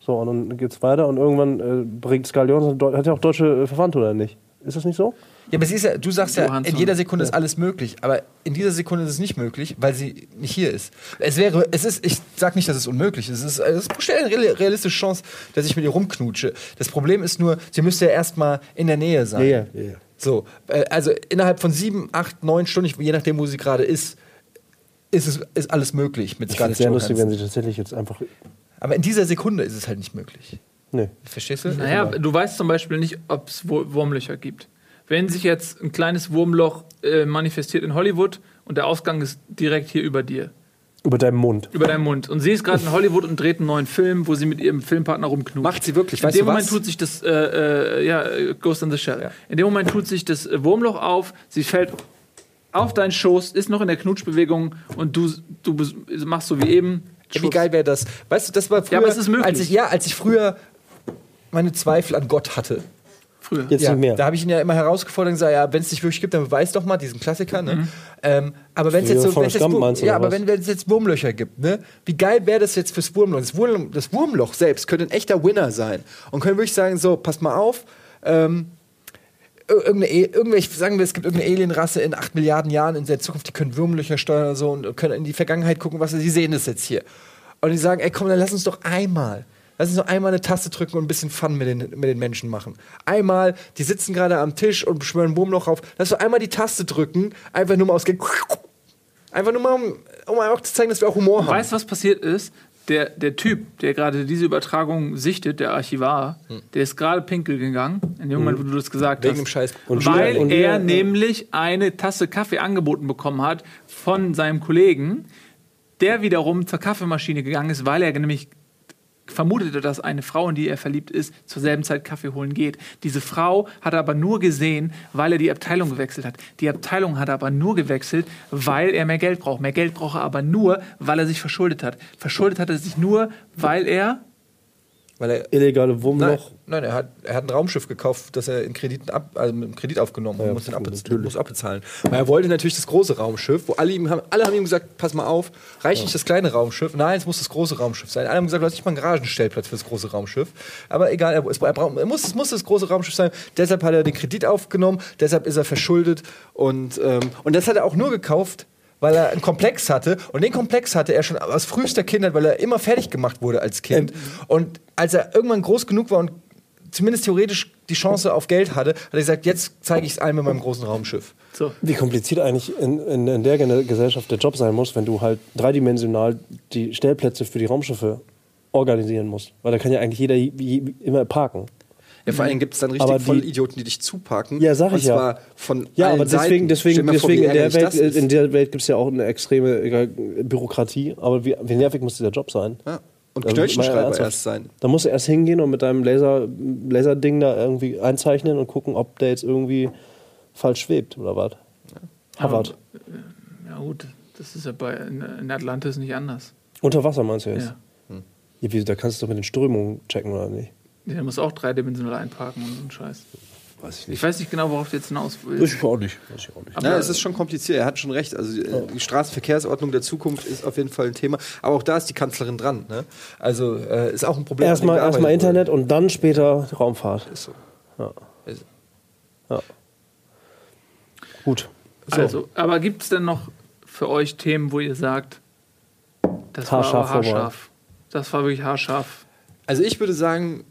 So, und dann geht's weiter und irgendwann äh, bringt Scarlett Johansson, hat ja auch deutsche äh, Verwandte, oder nicht? Ist das nicht so? Ja, aber sie ist ja, du sagst ja, Johansson. in jeder Sekunde ist alles möglich, aber in dieser Sekunde ist es nicht möglich, weil sie nicht hier ist. Es wäre, es ist, ich sag nicht, dass es unmöglich ist. Es ist, es ist eine real- realistische Chance, dass ich mit ihr rumknutsche. Das Problem ist nur, sie müsste ja erstmal in der Nähe sein. Ja, ja, ja. So, äh, also innerhalb von sieben, acht, neun Stunden, je nachdem, wo sie gerade ist, ist es ist alles möglich mit Ich finde Scarlett es sehr lustig, wenn Johansson. sie tatsächlich jetzt einfach. Aber in dieser Sekunde ist es halt nicht möglich. Nee. Verstehst du? Naja, du weißt zum Beispiel nicht, ob es Wurmlöcher gibt. Wenn sich jetzt ein kleines Wurmloch äh, manifestiert in Hollywood und der Ausgang ist direkt hier über dir. Über deinem Mund. Über deinem Mund. Und sie ist gerade in Hollywood und dreht einen neuen Film, wo sie mit ihrem Filmpartner rumknutscht. Macht sie wirklich? In Weißt dem du Moment was? tut sich das, äh, äh, ja, Ghost in the Shell. In dem Moment tut sich das Wurmloch auf, sie fällt auf deinen Schoß, ist noch in der Knutschbewegung und du, du machst so wie eben. Ja, wie geil wäre das? Weißt du, das war früher, aber es ist möglich. als ich ja, als ich früher meine Zweifel an Gott hatte. Früher. Jetzt Ja, nicht mehr. da habe ich ihn ja immer herausgefordert und gesagt, ja, wenn es dich wirklich gibt, dann beweis doch mal diesen Klassiker. Ne? Ähm, aber wenn es jetzt so, wenn's jetzt, meinst ja, aber wenn es jetzt Wurmlöcher gibt, ne? Wie geil wäre das jetzt fürs Wurmloch? Das, Wurm, das Wurmloch selbst könnte ein echter Winner sein und können wirklich sagen, so, pass mal auf. Ähm, irgendeine, E- irgendwelche, sagen wir, es gibt irgendeine Alienrasse in 8 Milliarden Jahren in der Zukunft, die können Wurmlöcher steuern oder so und können in die Vergangenheit gucken, was sie sehen das jetzt hier. Und die sagen, ey komm, dann lass uns doch einmal, lass uns doch einmal eine Taste drücken und ein bisschen Fun mit den, mit den Menschen machen. Einmal, die sitzen gerade am Tisch und beschwören ein Wurmloch auf, lass doch einmal die Taste drücken, einfach nur mal ausgehen. Einfach nur mal, um, um auch zu zeigen, dass wir auch Humor haben. Weißt du, was passiert ist? Der, der Typ, der gerade diese Übertragung sichtet, der Archivar, der ist gerade pinkel gegangen, in dem Moment, wo du das gesagt Wegen hast. dem Scheiß. Und weil und er jeder- nämlich eine Tasse Kaffee angeboten bekommen hat von seinem Kollegen, der wiederum zur Kaffeemaschine gegangen ist, weil er nämlich vermutete, dass eine Frau, in die er verliebt ist, zur selben Zeit Kaffee holen geht. Diese Frau hat er aber nur gesehen, weil er die Abteilung gewechselt hat. Die Abteilung hat er aber nur gewechselt, weil er mehr Geld braucht. Mehr Geld braucht er aber nur, weil er sich verschuldet hat. Verschuldet hat er sich nur, weil er Weil er Illegale Wurmloch. Nein er, hat, er hat ein Raumschiff gekauft, das er in Krediten ab, also mit dem Kredit aufgenommen und muss, den natürlich. muss abbezahlen. Weil er wollte natürlich das große Raumschiff, wo alle ihm haben, alle haben ihm gesagt, pass mal auf, reicht nicht das kleine Raumschiff, nein, es muss das große Raumschiff sein. Alle haben gesagt, du hast nicht mal einen Garagenstellplatz für das große Raumschiff. Aber egal, er, es, er, braucht- er muss, es muss das große Raumschiff sein. Deshalb hat er den Kredit aufgenommen, deshalb ist er verschuldet und, ähm, und das hat er auch nur gekauft, weil er einen Komplex hatte. Und den Komplex hatte er schon aus frühester Kindheit, weil er immer fertig gemacht wurde als Kind. Und als er irgendwann groß genug war und zumindest theoretisch die Chance auf Geld hatte, hat er gesagt, jetzt zeige ich es allen mit meinem großen Raumschiff. so Wie kompliziert eigentlich in, in, in der Gesellschaft der Job sein muss, wenn du halt dreidimensional die Stellplätze für die Raumschiffe organisieren musst. Weil da kann ja eigentlich jeder j- j- immer parken. Ja, vor allem gibt es dann richtig Aber die- Vollidioten, die dich zuparken. Ja, sag ich und ja. zwar von Ja, allen aber deswegen, Seiten. Deswegen, vor, deswegen wie in der Welt, in der Welt gibt es ja auch eine extreme äh, Bürokratie. Aber wie, wie nervig muss dieser Job sein? ja. Und Also, ernsthaft. erst sein. Da musst du erst hingehen und mit deinem Laser, Laserding da irgendwie einzeichnen und gucken, ob der jetzt irgendwie falsch schwebt oder was. Harvard. ja gut, das ist ja bei in, Atlantis nicht anders. Unter Wasser meinst du jetzt? Ja. Ja, wie, da kannst du doch mit den Strömungen checken, oder nicht? Der muss auch dreidimensional einparken und so ein Scheiß. Weiß ich Ich weiß nicht genau, worauf du jetzt hinaus willst. Ich auch nicht. Weiß ich auch nicht. Aber- Ja, es ist schon kompliziert. Er hat schon recht. Also äh, die Straßenverkehrsordnung der Zukunft ist auf jeden Fall ein Thema. Aber auch da ist die Kanzlerin dran. Ne? Also äh, ist auch ein Problem. Erstmal gearbeitet Internet und dann später Raumfahrt. Ist so. Ja. Ist- Ja. Gut. Also, aber gibt es denn noch für euch Themen, wo ihr sagt, das Haarscharf war haarscharf. Das war wirklich haarscharf. Also ich würde sagen,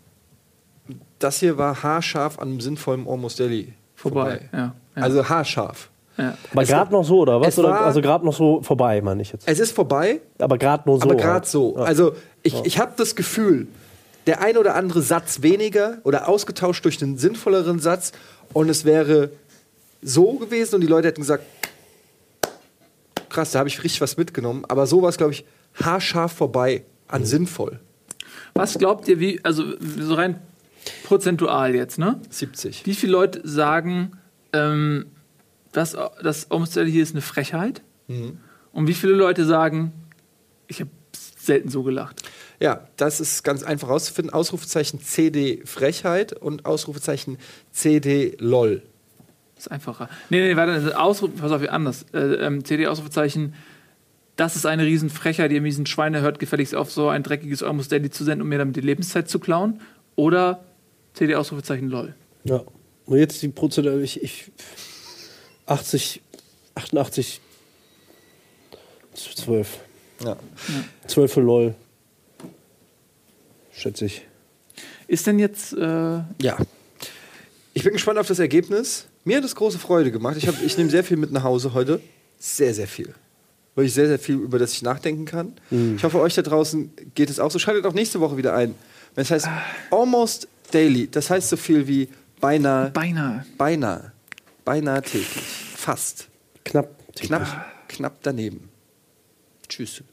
das hier war haarscharf an einem sinnvollen Almost Daily Vorbei. Ja, ja, Also haarscharf. ja. Aber gerade noch so, oder was? Oder, war- also gerade noch so vorbei, meine ich jetzt. Es ist vorbei, Aber gerade nur so. aber gerade halt. so. Ja. Also ich, ich habe das Gefühl, der ein oder andere Satz weniger oder ausgetauscht durch einen sinnvolleren Satz und es wäre so gewesen und die Leute hätten gesagt, krass, da habe ich richtig was mitgenommen. Aber so war es, glaube ich, haarscharf vorbei an sinnvoll. Was glaubt ihr, wie, also so rein prozentual jetzt, ne? 70. Wie viele Leute sagen, ähm, das, das Daily hier ist eine Frechheit? Und wie viele Leute sagen, ich habe selten so gelacht? Ja, das ist ganz einfach rauszufinden. Ausrufezeichen CD Frechheit und Ausrufezeichen CD LOL. Das ist einfacher. Nee, nee, warte, Ausruf, pass auf, anders. Äh, ähm, CD-Ausrufezeichen, das ist eine Riesenfrechheit, ihr miesen Schweine hört gefälligst auf, so ein dreckiges Almost Daily zu senden, um mir damit die Lebenszeit zu klauen. Oder CD-Ausrufezeichen LOL. Ja. Und jetzt die Prozedur, ich, ich 80, 88, 12. Ja. 12 für LOL. Schätze ich. Ist denn jetzt, äh, ja. Ich bin gespannt auf das Ergebnis. Mir hat es große Freude gemacht. Ich, hab- ich nehme sehr viel mit nach Hause heute. Sehr, sehr viel. Wirklich sehr, sehr viel, über das ich nachdenken kann. Ich hoffe, euch da draußen geht es auch so. Schaltet auch nächste Woche wieder ein. Wenn es heißt Almost Daily, das heißt so viel wie beinahe, beinahe. beinahe, beinahe täglich. Fast. Knapp. täglich. Knapp, knapp daneben. Tschüss.